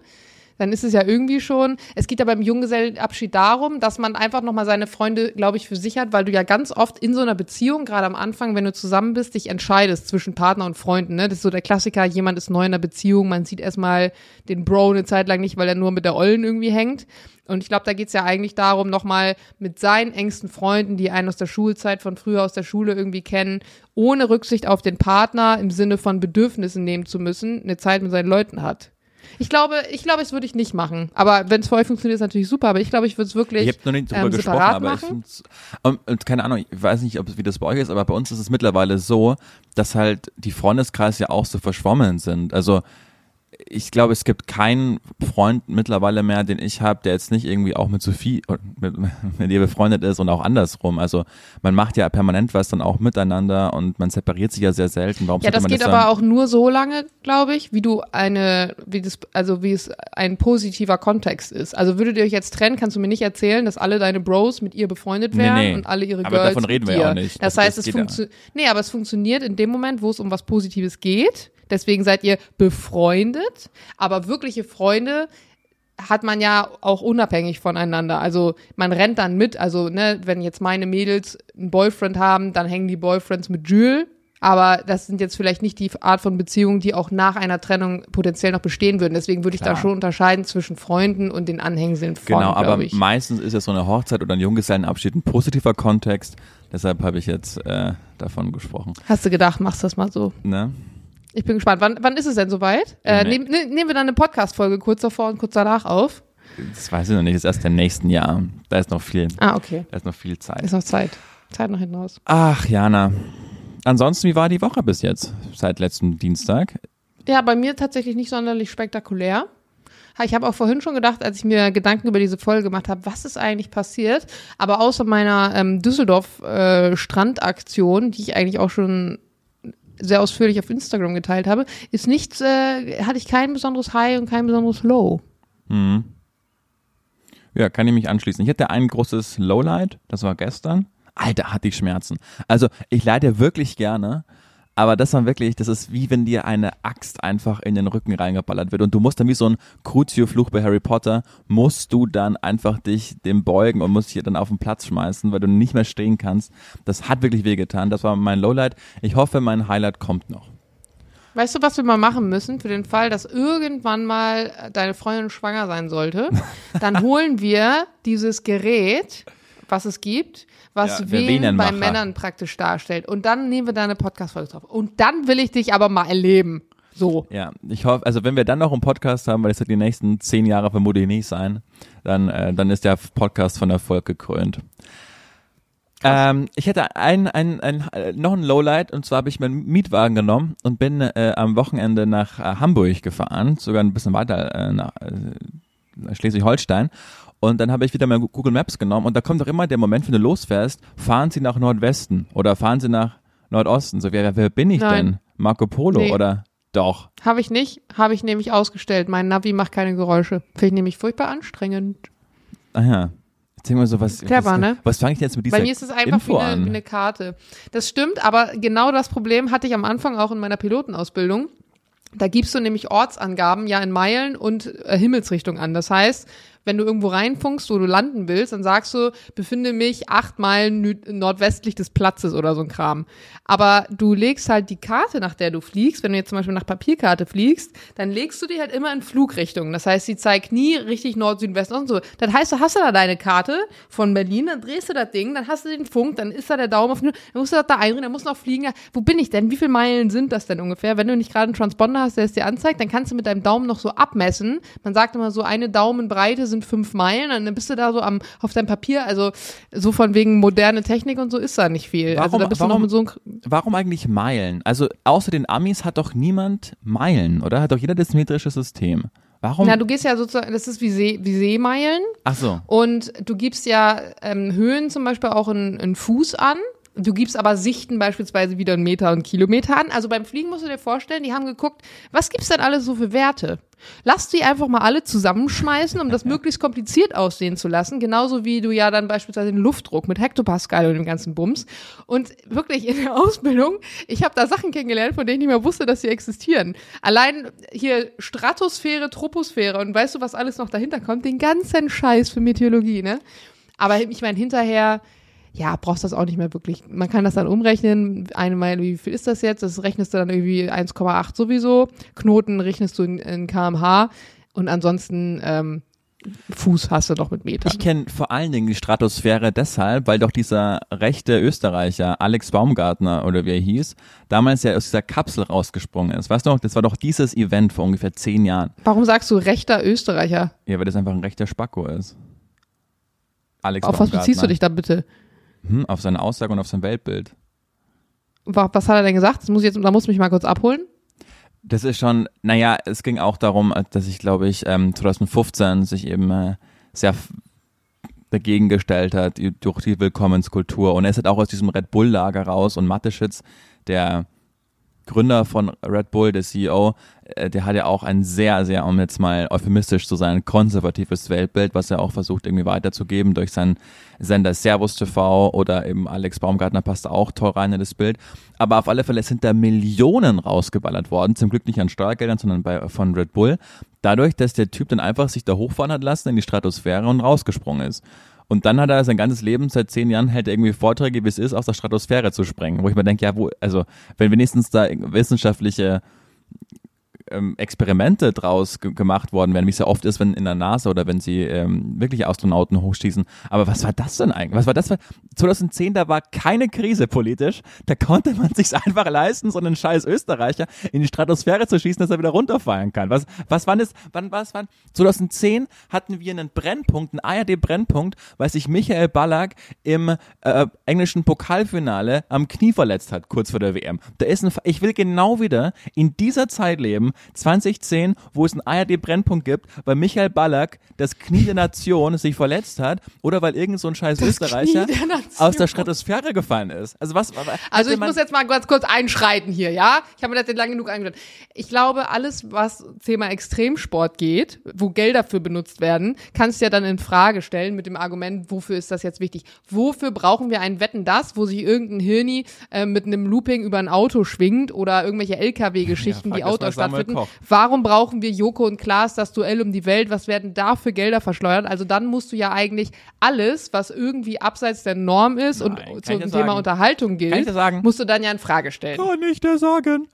dann ist es ja irgendwie schon, es geht ja beim Junggesellenabschied darum, dass man einfach nochmal seine Freunde, glaube ich, für sich hat, weil du ja ganz oft in so einer Beziehung, gerade am Anfang, wenn du zusammen bist, dich entscheidest zwischen Partner und Freunden. Ne? Das ist so der Klassiker, jemand ist neu in einer Beziehung, man sieht erstmal den Bro eine Zeit lang nicht, weil er nur mit der Ollen irgendwie hängt. Und ich glaube, da geht's ja eigentlich darum, nochmal mit seinen engsten Freunden, die einen aus der Schulzeit von früher aus der Schule irgendwie kennen, ohne Rücksicht auf den Partner im Sinne von Bedürfnissen nehmen zu müssen, eine Zeit mit seinen Leuten hat. Ich glaube, ich glaube, es würde ich nicht machen. Aber wenn es für euch funktioniert, ist natürlich super. Aber ich glaube, ich würde es wirklich ich habe noch nicht drüber ähm, gesprochen, aber ich machen. find's, und, keine Ahnung, ich weiß nicht, ob es wie das bei euch ist, aber bei uns ist es mittlerweile so, dass halt die Freundeskreise ja auch so verschwommen sind. Also ich glaube, es gibt keinen Freund mittlerweile mehr, den ich habe, der jetzt nicht irgendwie auch mit Sophie mit, *laughs* mit ihr befreundet ist und auch andersrum. Also man macht ja permanent was dann auch miteinander und man separiert sich ja sehr selten. Warum Ja, das geht das aber auch nur so lange, glaube ich, wie du eine, wie das, also wie es ein positiver Kontext ist. Also würdet ihr euch jetzt trennen, kannst du mir nicht erzählen, dass alle deine Bros mit ihr befreundet Nee, wären nee. und alle ihre Aber Girls davon reden wir ja auch nicht. Das, Das- heißt, es ja. funktioniert, nee, aber es funktioniert in dem Moment, wo es um was Positives geht. Deswegen seid ihr befreundet, aber wirkliche Freunde hat man ja auch unabhängig voneinander. Also man rennt dann mit. Also ne, wenn jetzt meine Mädels einen Boyfriend haben, dann hängen die Boyfriends mit Jules. Aber das sind jetzt vielleicht nicht die Art von Beziehungen, die auch nach einer Trennung potenziell noch bestehen würden. Deswegen würde ich Klar. da schon unterscheiden zwischen Freunden und den Anhängseln von, Genau, aber meistens ist ja so eine Hochzeit oder ein Junggesellenabschied ein positiver Kontext. Deshalb habe ich jetzt äh, davon gesprochen. Hast du gedacht, machst das mal so? Ne? Ich bin gespannt. Wann, wann ist es denn soweit? Äh, nehm, ne, nehmen wir dann eine Podcast-Folge kurz davor und kurz danach auf? Das weiß ich noch nicht. Das ist erst im nächsten Jahr. Da ist noch viel, Ah, okay. da ist noch viel Zeit. Ist noch Zeit. Zeit noch hinten raus. Ach, Jana. Ansonsten, wie war die Woche bis jetzt? Seit letztem Dienstag? Ja, bei mir tatsächlich nicht sonderlich spektakulär. Ich habe auch vorhin schon gedacht, als ich mir Gedanken über diese Folge gemacht habe, was ist eigentlich passiert. Aber außer meiner ähm, Düsseldorf-Strandaktion, die ich eigentlich auch schon sehr ausführlich auf Instagram geteilt habe, ist nichts, äh, hatte ich kein besonderes High und kein besonderes Low. Mhm. Ja, kann ich mich anschließen. Ich hatte ein großes Lowlight, das war gestern. Alter, hatte ich Schmerzen. Also, ich leide wirklich gerne, aber das war wirklich, das ist wie wenn dir eine Axt einfach in den Rücken reingeballert wird und du musst dann wie so ein Crucio-Fluch bei Harry Potter, musst du dann einfach dich dem beugen und musst dich dann auf den Platz schmeißen, weil du nicht mehr stehen kannst. Das hat wirklich wehgetan. Das war mein Lowlight. Ich hoffe, mein Highlight kommt noch. Weißt du, was wir mal machen müssen für den Fall, dass irgendwann mal deine Freundin schwanger sein sollte? *laughs* Dann holen wir dieses Gerät, was es gibt, was Ja, Venenmacher. bei Männern praktisch darstellt. Und dann nehmen wir da eine Podcast-Folge drauf. Und dann will ich dich aber mal erleben. So. Ja, ich hoffe, also wenn wir dann noch einen Podcast haben, weil das wird die nächsten zehn Jahre vermutlich nicht sein, dann, äh, dann ist der Podcast von Erfolg gekrönt. Ähm, ich hätte ein, ein, ein, äh, noch ein Lowlight und zwar habe ich meinen Mietwagen genommen und bin äh, am Wochenende nach äh, Hamburg gefahren, sogar ein bisschen weiter äh, nach äh, Schleswig-Holstein. Und dann habe ich wieder mal Google Maps genommen und da kommt doch immer der Moment, wenn du losfährst, fahren Sie nach Nordwesten oder fahren Sie nach Nordosten. So, wer, wer bin ich Nein. denn? Marco Polo Nee. oder doch? Habe ich nicht, habe ich nämlich ausgestellt. Mein Navi macht keine Geräusche. Finde ich nämlich furchtbar anstrengend. Ah ja. Erzähl mal so, was, Clever, was, ne? was fange ich denn jetzt mit dieser Bei mir ist es einfach Info wie eine, an? eine Karte. Das stimmt, aber genau das Problem hatte ich am Anfang auch in meiner Pilotenausbildung. Da gibst du nämlich Ortsangaben ja in Meilen und äh, Himmelsrichtung an. Das heißt, wenn du irgendwo reinfunkst, wo du landen willst, dann sagst du, befinde mich acht Meilen nordwestlich des Platzes oder so ein Kram. Aber du legst halt die Karte, nach der du fliegst, wenn du jetzt zum Beispiel nach Papierkarte fliegst, dann legst du die halt immer in Flugrichtung. Das heißt, sie zeigt nie richtig Nord, Süd, West und so. Das heißt, du hast da deine Karte von Berlin, dann drehst du das Ding, dann hast du den Funk, dann ist da der Daumen auf, dann musst du das da einreden, dann musst du noch fliegen. Wo bin ich denn? Wie viele Meilen sind das denn ungefähr? Wenn du nicht gerade einen Transponder hast, der es dir anzeigt, dann kannst du mit deinem Daumen noch so abmessen. Man sagt immer so, eine Daumenbreite sind fünf Meilen, dann bist du da so am, auf deinem Papier, also so von wegen moderne Technik und so ist da nicht viel. also Warum- da bist du noch warum- mit so einem, Warum eigentlich Meilen? Also außer den Amis hat doch niemand Meilen, oder? Hat doch jeder das metrische System. Warum? na, du gehst ja sozusagen, das ist wie, See, wie Seemeilen. Ach so. Und du gibst ja ähm, Höhen zum Beispiel auch in, in Fuß an. Du gibst aber Sichten beispielsweise wieder in Meter und Kilometer an. Also beim Fliegen musst du dir vorstellen, die haben geguckt, was gibt's denn alles so für Werte? Lass die einfach mal alle zusammenschmeißen, um das *laughs* möglichst kompliziert aussehen zu lassen. Genauso wie du ja dann beispielsweise den Luftdruck mit Hektopascal und dem ganzen Bums. Und wirklich in der Ausbildung, ich habe da Sachen kennengelernt, von denen ich nicht mehr wusste, dass sie existieren. Allein hier Stratosphäre, Troposphäre und weißt du, was alles noch dahinter kommt? Den ganzen Scheiß für Meteorologie, ne? Aber ich meine, hinterher, ja, brauchst das auch nicht mehr wirklich. Man kann das dann umrechnen. Eine Meile, wie viel ist das jetzt? Das rechnest du dann irgendwie 1,8 sowieso. Knoten rechnest du in, in kmh. Und ansonsten ähm, Fuß hast du doch mit Metern. Ich kenne vor allen Dingen die Stratosphäre deshalb, weil doch dieser rechte Österreicher, Alex Baumgartner oder wie er hieß, damals ja aus dieser Kapsel rausgesprungen ist. Weißt du noch, das war doch dieses Event vor ungefähr zehn Jahren. Warum sagst du rechter Österreicher? Ja, weil das einfach ein rechter Spacko ist. Alex Auf was beziehst du dich da bitte? Hm, auf seine Aussage und auf sein Weltbild. Wa- Was hat er denn gesagt? Das muss ich jetzt, da muss mich mal kurz abholen. Das ist schon, naja, es ging auch darum, dass ich, glaube ich, ähm, 2015 sich eben äh, sehr dagegen gestellt hat durch die Willkommenskultur. Und er ist halt auch aus diesem Red Bull-Lager raus und Mateschitz, der Gründer von Red Bull, der CEO, äh, der hat ja auch ein sehr, sehr, um jetzt mal euphemistisch zu sein, konservatives Weltbild, was er auch versucht irgendwie weiterzugeben durch seinen Sender Servus TV oder eben Alex Baumgartner passt auch toll rein in das Bild. Aber auf alle Fälle sind da Millionen rausgeballert worden, zum Glück nicht an Steuergeldern, sondern bei, von Red Bull, dadurch, dass der Typ dann einfach sich da hochfahren hat lassen in die Stratosphäre und rausgesprungen ist. Und dann hat er sein ganzes Leben, seit zehn Jahren, hält er irgendwie Vorträge, wie es ist, aus der Stratosphäre zu sprengen. Wo ich mir denke, ja, wo, also, wenn wenigstens da wissenschaftliche ähm, Experimente draus gemacht worden wären, wie es ja oft ist, wenn in der NASA oder wenn sie ähm, wirklich Astronauten hochschießen. Aber was war das denn eigentlich? Was war das für 2010, da war keine Krise politisch. Da konnte man sich einfach leisten, so einen scheiß Österreicher in die Stratosphäre zu schießen, dass er wieder runterfallen kann. Was, was wann ist, wann war es, wann? 2010 hatten wir einen Brennpunkt, einen ARD-Brennpunkt, weil sich Michael Ballack im äh, englischen Pokalfinale am Knie verletzt hat, kurz vor der WM. Da ist ein, ich will genau wieder in dieser Zeit leben, 2010, wo es einen ARD-Brennpunkt gibt, weil Michael Ballack das Knie der Nation sich verletzt hat oder weil irgend so ein scheiß das Österreicher der aus der Stratosphäre gefallen ist. Also was? Also ich muss jetzt mal ganz kurz einschreiten hier, ja? Ich habe mir das jetzt lange genug angeschaut. Ich glaube, alles, was Thema Extremsport geht, wo Gelder für benutzt werden, kannst du ja dann in Frage stellen mit dem Argument, wofür ist das jetzt wichtig? Wofür brauchen wir ein Wetten das, wo sich irgendein Hirni äh, mit einem Looping über ein Auto schwingt oder irgendwelche LKW-Geschichten, ja, die Outdoor stattfinden? Warum brauchen wir Joko und Klaas das Duell um die Welt? Was werden da für Gelder verschleudert? Also dann musst du ja eigentlich alles, was irgendwie abseits der Norm ist Nein, und zum Thema sagen. Unterhaltung gilt, musst du dann ja in Frage stellen. Kann ich dir sagen.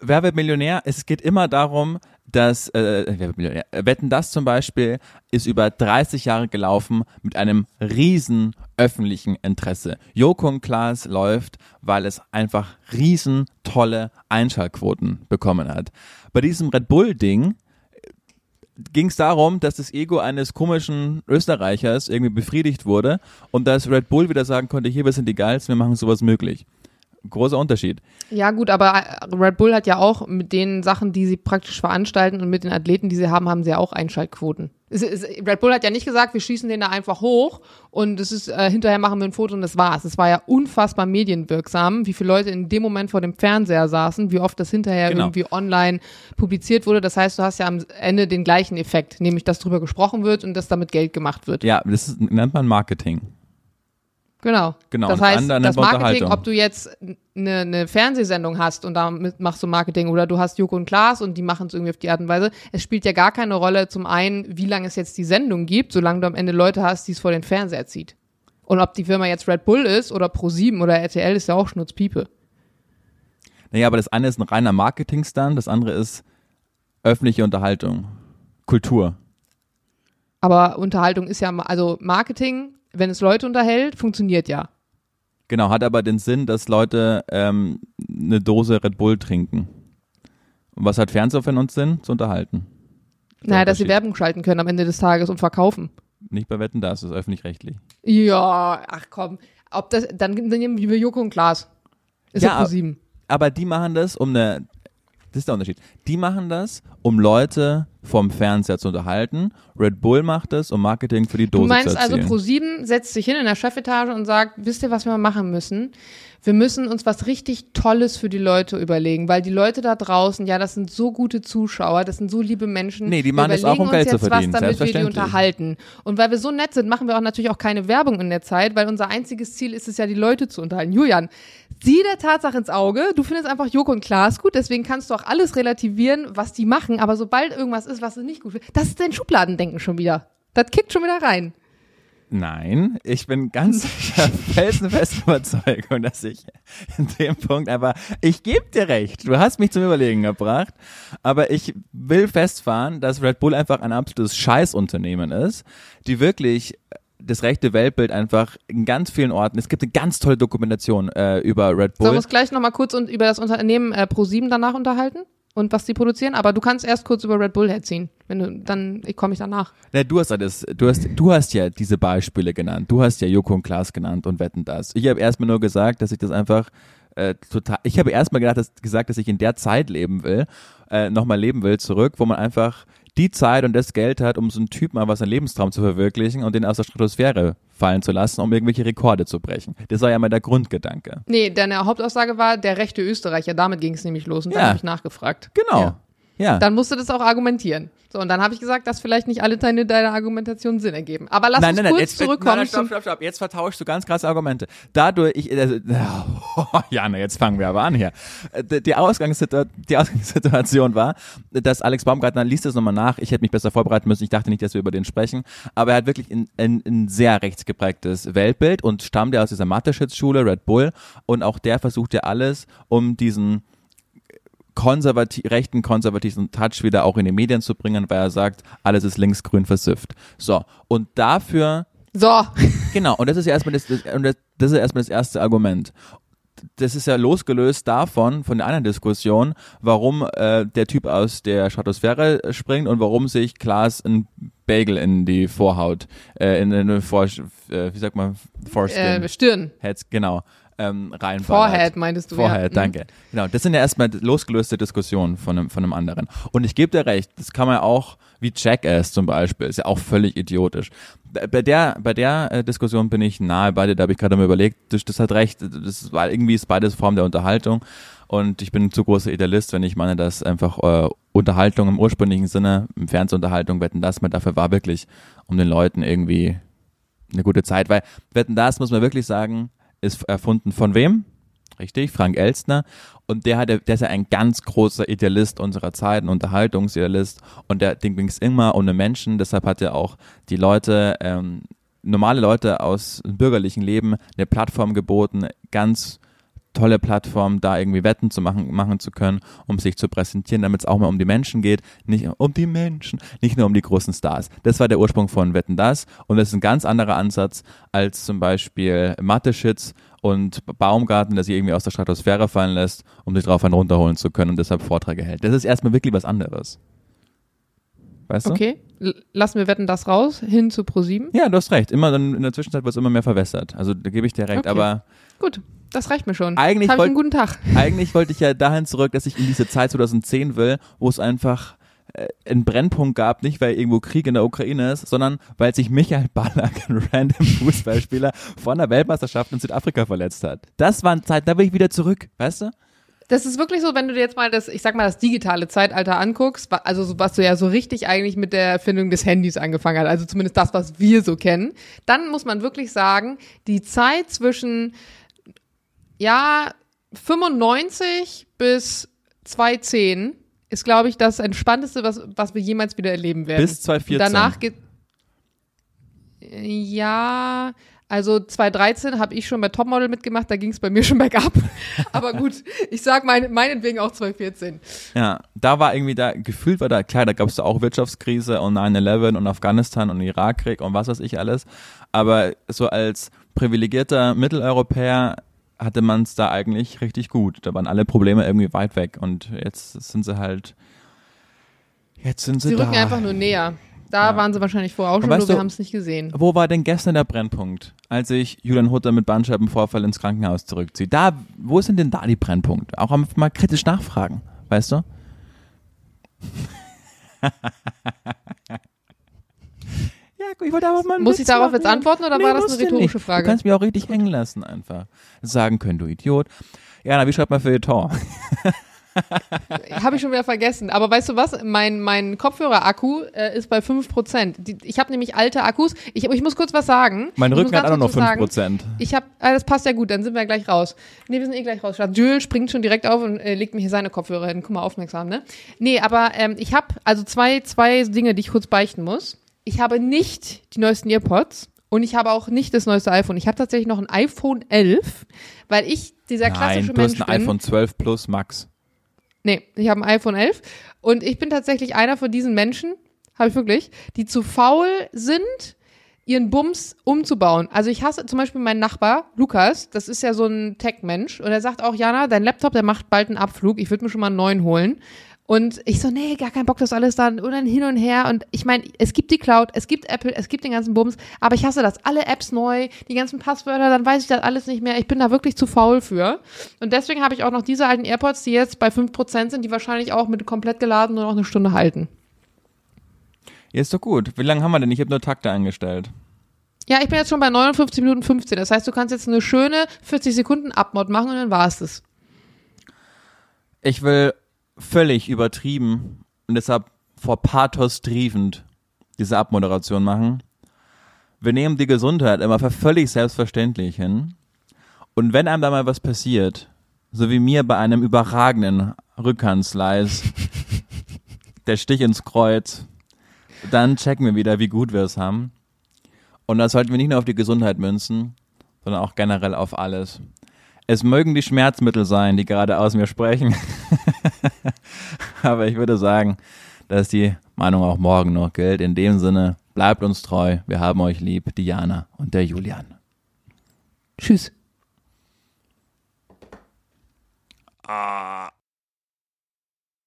Wer wird Millionär? Es geht immer darum, dass äh, Wetten das zum Beispiel ist über 30 Jahre gelaufen mit einem riesen öffentlichen Interesse. Joko und Klaas läuft, weil es einfach riesen tolle Einschaltquoten bekommen hat. Bei diesem Red Bull Ding ging es darum, dass das Ego eines komischen Österreichers irgendwie befriedigt wurde und dass Red Bull wieder sagen konnte, hier, wir sind die Geilsten, wir machen sowas möglich großer Unterschied. Ja, gut, aber äh, Red Bull hat ja auch mit den Sachen, die sie praktisch veranstalten und mit den Athleten, die sie haben, haben sie ja auch Einschaltquoten. Red Bull hat ja nicht gesagt, wir schießen den da einfach hoch und es ist äh, hinterher machen wir ein Foto und das war's. Es war ja unfassbar medienwirksam, wie viele Leute in dem Moment vor dem Fernseher saßen, wie oft das hinterher genau. irgendwie online publiziert wurde. Das heißt, du hast ja am Ende den gleichen Effekt, nämlich dass drüber gesprochen wird und dass damit Geld gemacht wird. Ja, das ist, nennt man Marketing. Genau. genau. Das heißt, das Marketing, ob du jetzt eine, eine Fernsehsendung hast und damit machst du Marketing oder du hast Joko und Klaas und die machen es irgendwie auf die Art und Weise. Es spielt ja gar keine Rolle, zum einen, wie lange es jetzt die Sendung gibt, solange du am Ende Leute hast, die es vor den Fernseher zieht. Und ob die Firma jetzt Red Bull ist oder Pro7 oder RTL, ist ja auch Schnutzpiepe. Naja, aber das eine ist ein reiner Marketing-Stand, das andere ist öffentliche Unterhaltung, Kultur. Aber Unterhaltung ist ja, also Marketing wenn es Leute unterhält, funktioniert ja. Genau, hat aber den Sinn, dass Leute ähm, eine Dose Red Bull trinken. Und was hat Fernseher für uns Sinn? Zu unterhalten. Naja, dass sie Werbung schalten können am Ende des Tages und verkaufen. Nicht bei Wetten, das ist öffentlich-rechtlich. Ja, ach komm. Ob das, dann, nehmen wir Joko und Glas. Ist ja, ja aber die machen das, um eine das ist der Unterschied. Die machen das, um Leute vom Fernseher zu unterhalten. Red Bull macht das, um Marketing für die Dose zu. Du meinst also Pro7 setzt sich hin in der Chefetage und sagt, wisst ihr, was wir machen müssen? Wir müssen uns was richtig Tolles für die Leute überlegen, weil die Leute da draußen, ja, das sind so gute Zuschauer, das sind so liebe Menschen. Nee, die machen das auch, um Geld zu verdienen, was, damit wir die unterhalten. Und weil wir so nett sind, machen wir auch natürlich auch keine Werbung in der Zeit, weil unser einziges Ziel ist es ja, die Leute zu unterhalten. Julian, sieh der Tatsache ins Auge, du findest einfach Joko und Klaas gut, deswegen kannst du auch alles relativieren, was die machen, aber sobald irgendwas ist, was du nicht gut findest, das ist dein Schubladendenken schon wieder. Das kickt schon wieder rein. Nein, ich bin ganz *laughs* felsenfest Überzeugung, *laughs* dass ich in dem Punkt aber, ich gebe dir recht, du hast mich zum Überlegen gebracht, aber ich will festfahren, dass Red Bull einfach ein absolutes Scheißunternehmen ist, die wirklich das rechte Weltbild einfach in ganz vielen Orten. Es gibt eine ganz tolle Dokumentation äh, über Red Bull. Sollen wir uns gleich nochmal kurz und über das Unternehmen äh, Pro7 danach unterhalten? Und was die produzieren? Aber du kannst erst kurz über Red Bull herziehen. Wenn du, dann komme ich danach. Ja, du hast alles, du hast, du hast ja diese Beispiele genannt. Du hast ja Joko und Klaas genannt und wetten das. Ich habe erstmal nur gesagt, dass ich das einfach äh, total. Ich habe erstmal gedacht, dass, gesagt, dass ich in der Zeit leben will, äh, nochmal leben will zurück, wo man einfach die Zeit und das Geld hat, um so einen Typ mal was einen Lebenstraum zu verwirklichen und den aus der Stratosphäre fallen zu lassen, um irgendwelche Rekorde zu brechen. Das war ja mal der Grundgedanke. Nee, deine Hauptaussage war der rechte Österreicher. Damit ging es nämlich los und ja. dann habe ich nachgefragt. Genau. Ja. Ja. Dann musst du das auch argumentieren. So, und dann habe ich gesagt, dass vielleicht nicht alle Teile deiner Argumentation Sinn ergeben. Aber lass nein, uns nein, kurz jetzt, zurückkommen. Nein, stopp, stopp, stopp. Jetzt vertauschst du ganz krasse Argumente. Dadurch, ich, also, *laughs* oh, Jana, jetzt fangen wir aber an hier. Äh, die, Ausgangssituation, die Ausgangssituation war, dass Alex Baumgartner liest das nochmal nach. Ich hätte mich besser vorbereiten müssen. Ich dachte nicht, dass wir über den sprechen. Aber er hat wirklich ein, ein, ein sehr rechtsgeprägtes Weltbild und stammt ja aus dieser Mathe-Schule Red Bull. Und auch der versucht ja alles, um diesen konservati rechten konservativen Touch wieder auch in die Medien zu bringen, weil er sagt, alles ist linksgrün versifft. So, und dafür so. *laughs* Genau, und das ist ja erstmal das, das, das ist erstmal das erste Argument das ist ja losgelöst davon, von der anderen Diskussion, warum äh, der Typ aus der Stratosphäre springt und warum sich Klaas ein Bagel in die Vorhaut, äh, in eine Vor, äh, wie sagt man, Foreskin. Äh, Stirn. Heads, genau ähm, reinballert. Forehead meintest du, Forehead, ja. Mhm. danke. Genau, das sind ja erstmal losgelöste Diskussionen von einem, von einem anderen. Und ich gebe dir recht, das kann man auch, wie Jackass zum Beispiel, ist ja auch völlig idiotisch. Bei der, bei der äh, Diskussion bin ich nahe bei dir, da habe ich gerade mal überlegt, das, das hat recht, das war irgendwie ist beides Form der Unterhaltung. Und ich bin ein zu großer Idealist, wenn ich meine, dass einfach äh, Unterhaltung im ursprünglichen Sinne, im Fernsehunterhaltung, wetten das, man dafür war wirklich, um den Leuten irgendwie eine gute Zeit, weil wetten das, muss man wirklich sagen, ist erfunden von wem? Richtig, Frank Elstner. Und der, hat, der ist ja ein ganz großer Idealist unserer Zeit, ein Unterhaltungsidealist. Und der Ding ging es immer den Menschen. Deshalb hat er auch die Leute, ähm, normale Leute aus dem bürgerlichen Leben eine Plattform geboten, ganz tolle Plattform, da irgendwie Wetten zu machen, machen zu können, um sich zu präsentieren, damit es auch mal um die Menschen geht, nicht um die Menschen, nicht nur um die großen Stars. Das war der Ursprung von Wetten das und das ist ein ganz anderer Ansatz als zum Beispiel Mathe-Shits und Baumgarten, der sich irgendwie aus der Stratosphäre fallen lässt, um sich drauf einen runterholen zu können und deshalb Vorträge hält. Das ist erstmal wirklich was anderes. Weißt du? Okay, lassen wir wetten das raus, hin zu Pro7. Ja, du hast recht. Immer dann in der Zwischenzeit wird es immer mehr verwässert. Also da gebe ich dir recht, okay. aber. Gut, das reicht mir schon. Eigentlich habe ich einen guten Tag. *laughs* Eigentlich wollte ich ja dahin zurück, dass ich in diese Zeit 2010 will, wo es einfach äh, einen Brennpunkt gab, nicht weil irgendwo Krieg in der Ukraine ist, sondern weil sich Michael *laughs* Ballack, ein random Fußballspieler, von der Weltmeisterschaft in Südafrika verletzt hat. Das war eine Zeit, da will ich wieder zurück, weißt du? Das ist wirklich so, wenn du dir jetzt mal das, ich sag mal, das digitale Zeitalter anguckst, also was du ja so richtig eigentlich mit der Erfindung des Handys angefangen hast, also zumindest das, was wir so kennen, dann muss man wirklich sagen, die Zeit zwischen ja, 95 bis 2010 ist, glaube ich, das Entspannteste, was, was wir jemals wieder erleben werden. Bis 2014. Und danach geht. Ja, also 2013 habe ich schon bei Topmodel mitgemacht, da ging es bei mir schon bergab. *laughs* Aber gut, ich sag mein, meinetwegen auch 2014. Ja, da war irgendwie da, gefühlt war da, klar, da gab es auch Wirtschaftskrise und 9-11 und Afghanistan und Irakkrieg und was weiß ich alles. Aber so als privilegierter Mitteleuropäer hatte man es da eigentlich richtig gut. Da waren alle Probleme irgendwie weit weg und jetzt sind sie halt, jetzt sind sie, sie da. Sie rücken einfach nur näher. Da ja. waren sie wahrscheinlich vorher auch schon, nur wir haben es nicht gesehen. Wo war denn gestern der Brennpunkt, als sich Julian Hutter mit Bandscheibenvorfall ins Krankenhaus zurückzieht? Da, wo sind denn da die Brennpunkte? Auch mal kritisch nachfragen, weißt du? *laughs* Ich wollte aber mal Muss ich darauf machen. jetzt antworten oder nee, war das eine rhetorische nicht. Frage? Du kannst mich auch richtig hängen lassen einfach. Sagen können, du Idiot. Ja, na, wie schreibt man für Tor? *laughs* habe ich schon wieder vergessen. Aber weißt du was? Mein, mein Kopfhörer-Akku äh, ist bei 5%. Die, ich habe nämlich alte Akkus. Ich, ich muss kurz was sagen. Mein Rücken hat auch noch 5%. Sagen, ich habe, äh, das passt ja gut, dann sind wir gleich raus. Nee, wir sind eh gleich raus. Jules springt schon direkt auf und äh, legt mir hier seine Kopfhörer hin. Guck mal, aufmerksam, ne? Nee, aber ähm, ich habe also zwei, zwei Dinge, die ich kurz beichten muss ich habe nicht die neuesten EarPods und ich habe auch nicht das neueste iPhone. Ich habe tatsächlich noch ein iPhone 11, weil ich dieser Nein, klassische du Mensch hast ein iPhone 12 Plus Max. Nee, ich habe ein iPhone 11 und ich bin tatsächlich einer von diesen Menschen, habe ich wirklich, die zu faul sind, ihren Bums umzubauen. Also ich hasse zum Beispiel meinen Nachbar, Lukas, das ist ja so ein Tech-Mensch und er sagt auch, Jana, dein Laptop, der macht bald einen Abflug, ich würde mir schon mal einen neuen holen. Und ich so, nee, gar keinen Bock, das alles dann und dann hin und her. Und ich meine, es gibt die Cloud, es gibt Apple, es gibt den ganzen Bums, aber ich hasse das. Alle Apps neu, die ganzen Passwörter, dann weiß ich das alles nicht mehr. Ich bin da wirklich zu faul für. Und deswegen habe ich auch noch diese alten AirPods, die jetzt bei 5% sind, die wahrscheinlich auch mit komplett geladen nur noch eine Stunde halten. Ja, ist doch gut. Wie lange haben wir denn? Ich habe nur Takte eingestellt. Ja, ich bin jetzt schon bei 59 Minuten 15. Das heißt, du kannst jetzt eine schöne 40 Sekunden Abmod machen und dann war es das. Ich will völlig übertrieben und deshalb vor Pathos triefend diese Abmoderation machen. Wir nehmen die Gesundheit immer für völlig selbstverständlich hin. Und wenn einem da mal was passiert, so wie mir bei einem überragenden Rückhandslice, *laughs* der Stich ins Kreuz, dann checken wir wieder, wie gut wir es haben. Und das sollten wir nicht nur auf die Gesundheit münzen, sondern auch generell auf alles. Es mögen die Schmerzmittel sein, die gerade aus mir sprechen. *laughs* Aber ich würde sagen, dass die Meinung auch morgen noch gilt. In dem Sinne, bleibt uns treu. Wir haben euch lieb, Diana und der Julian. Tschüss. Ah.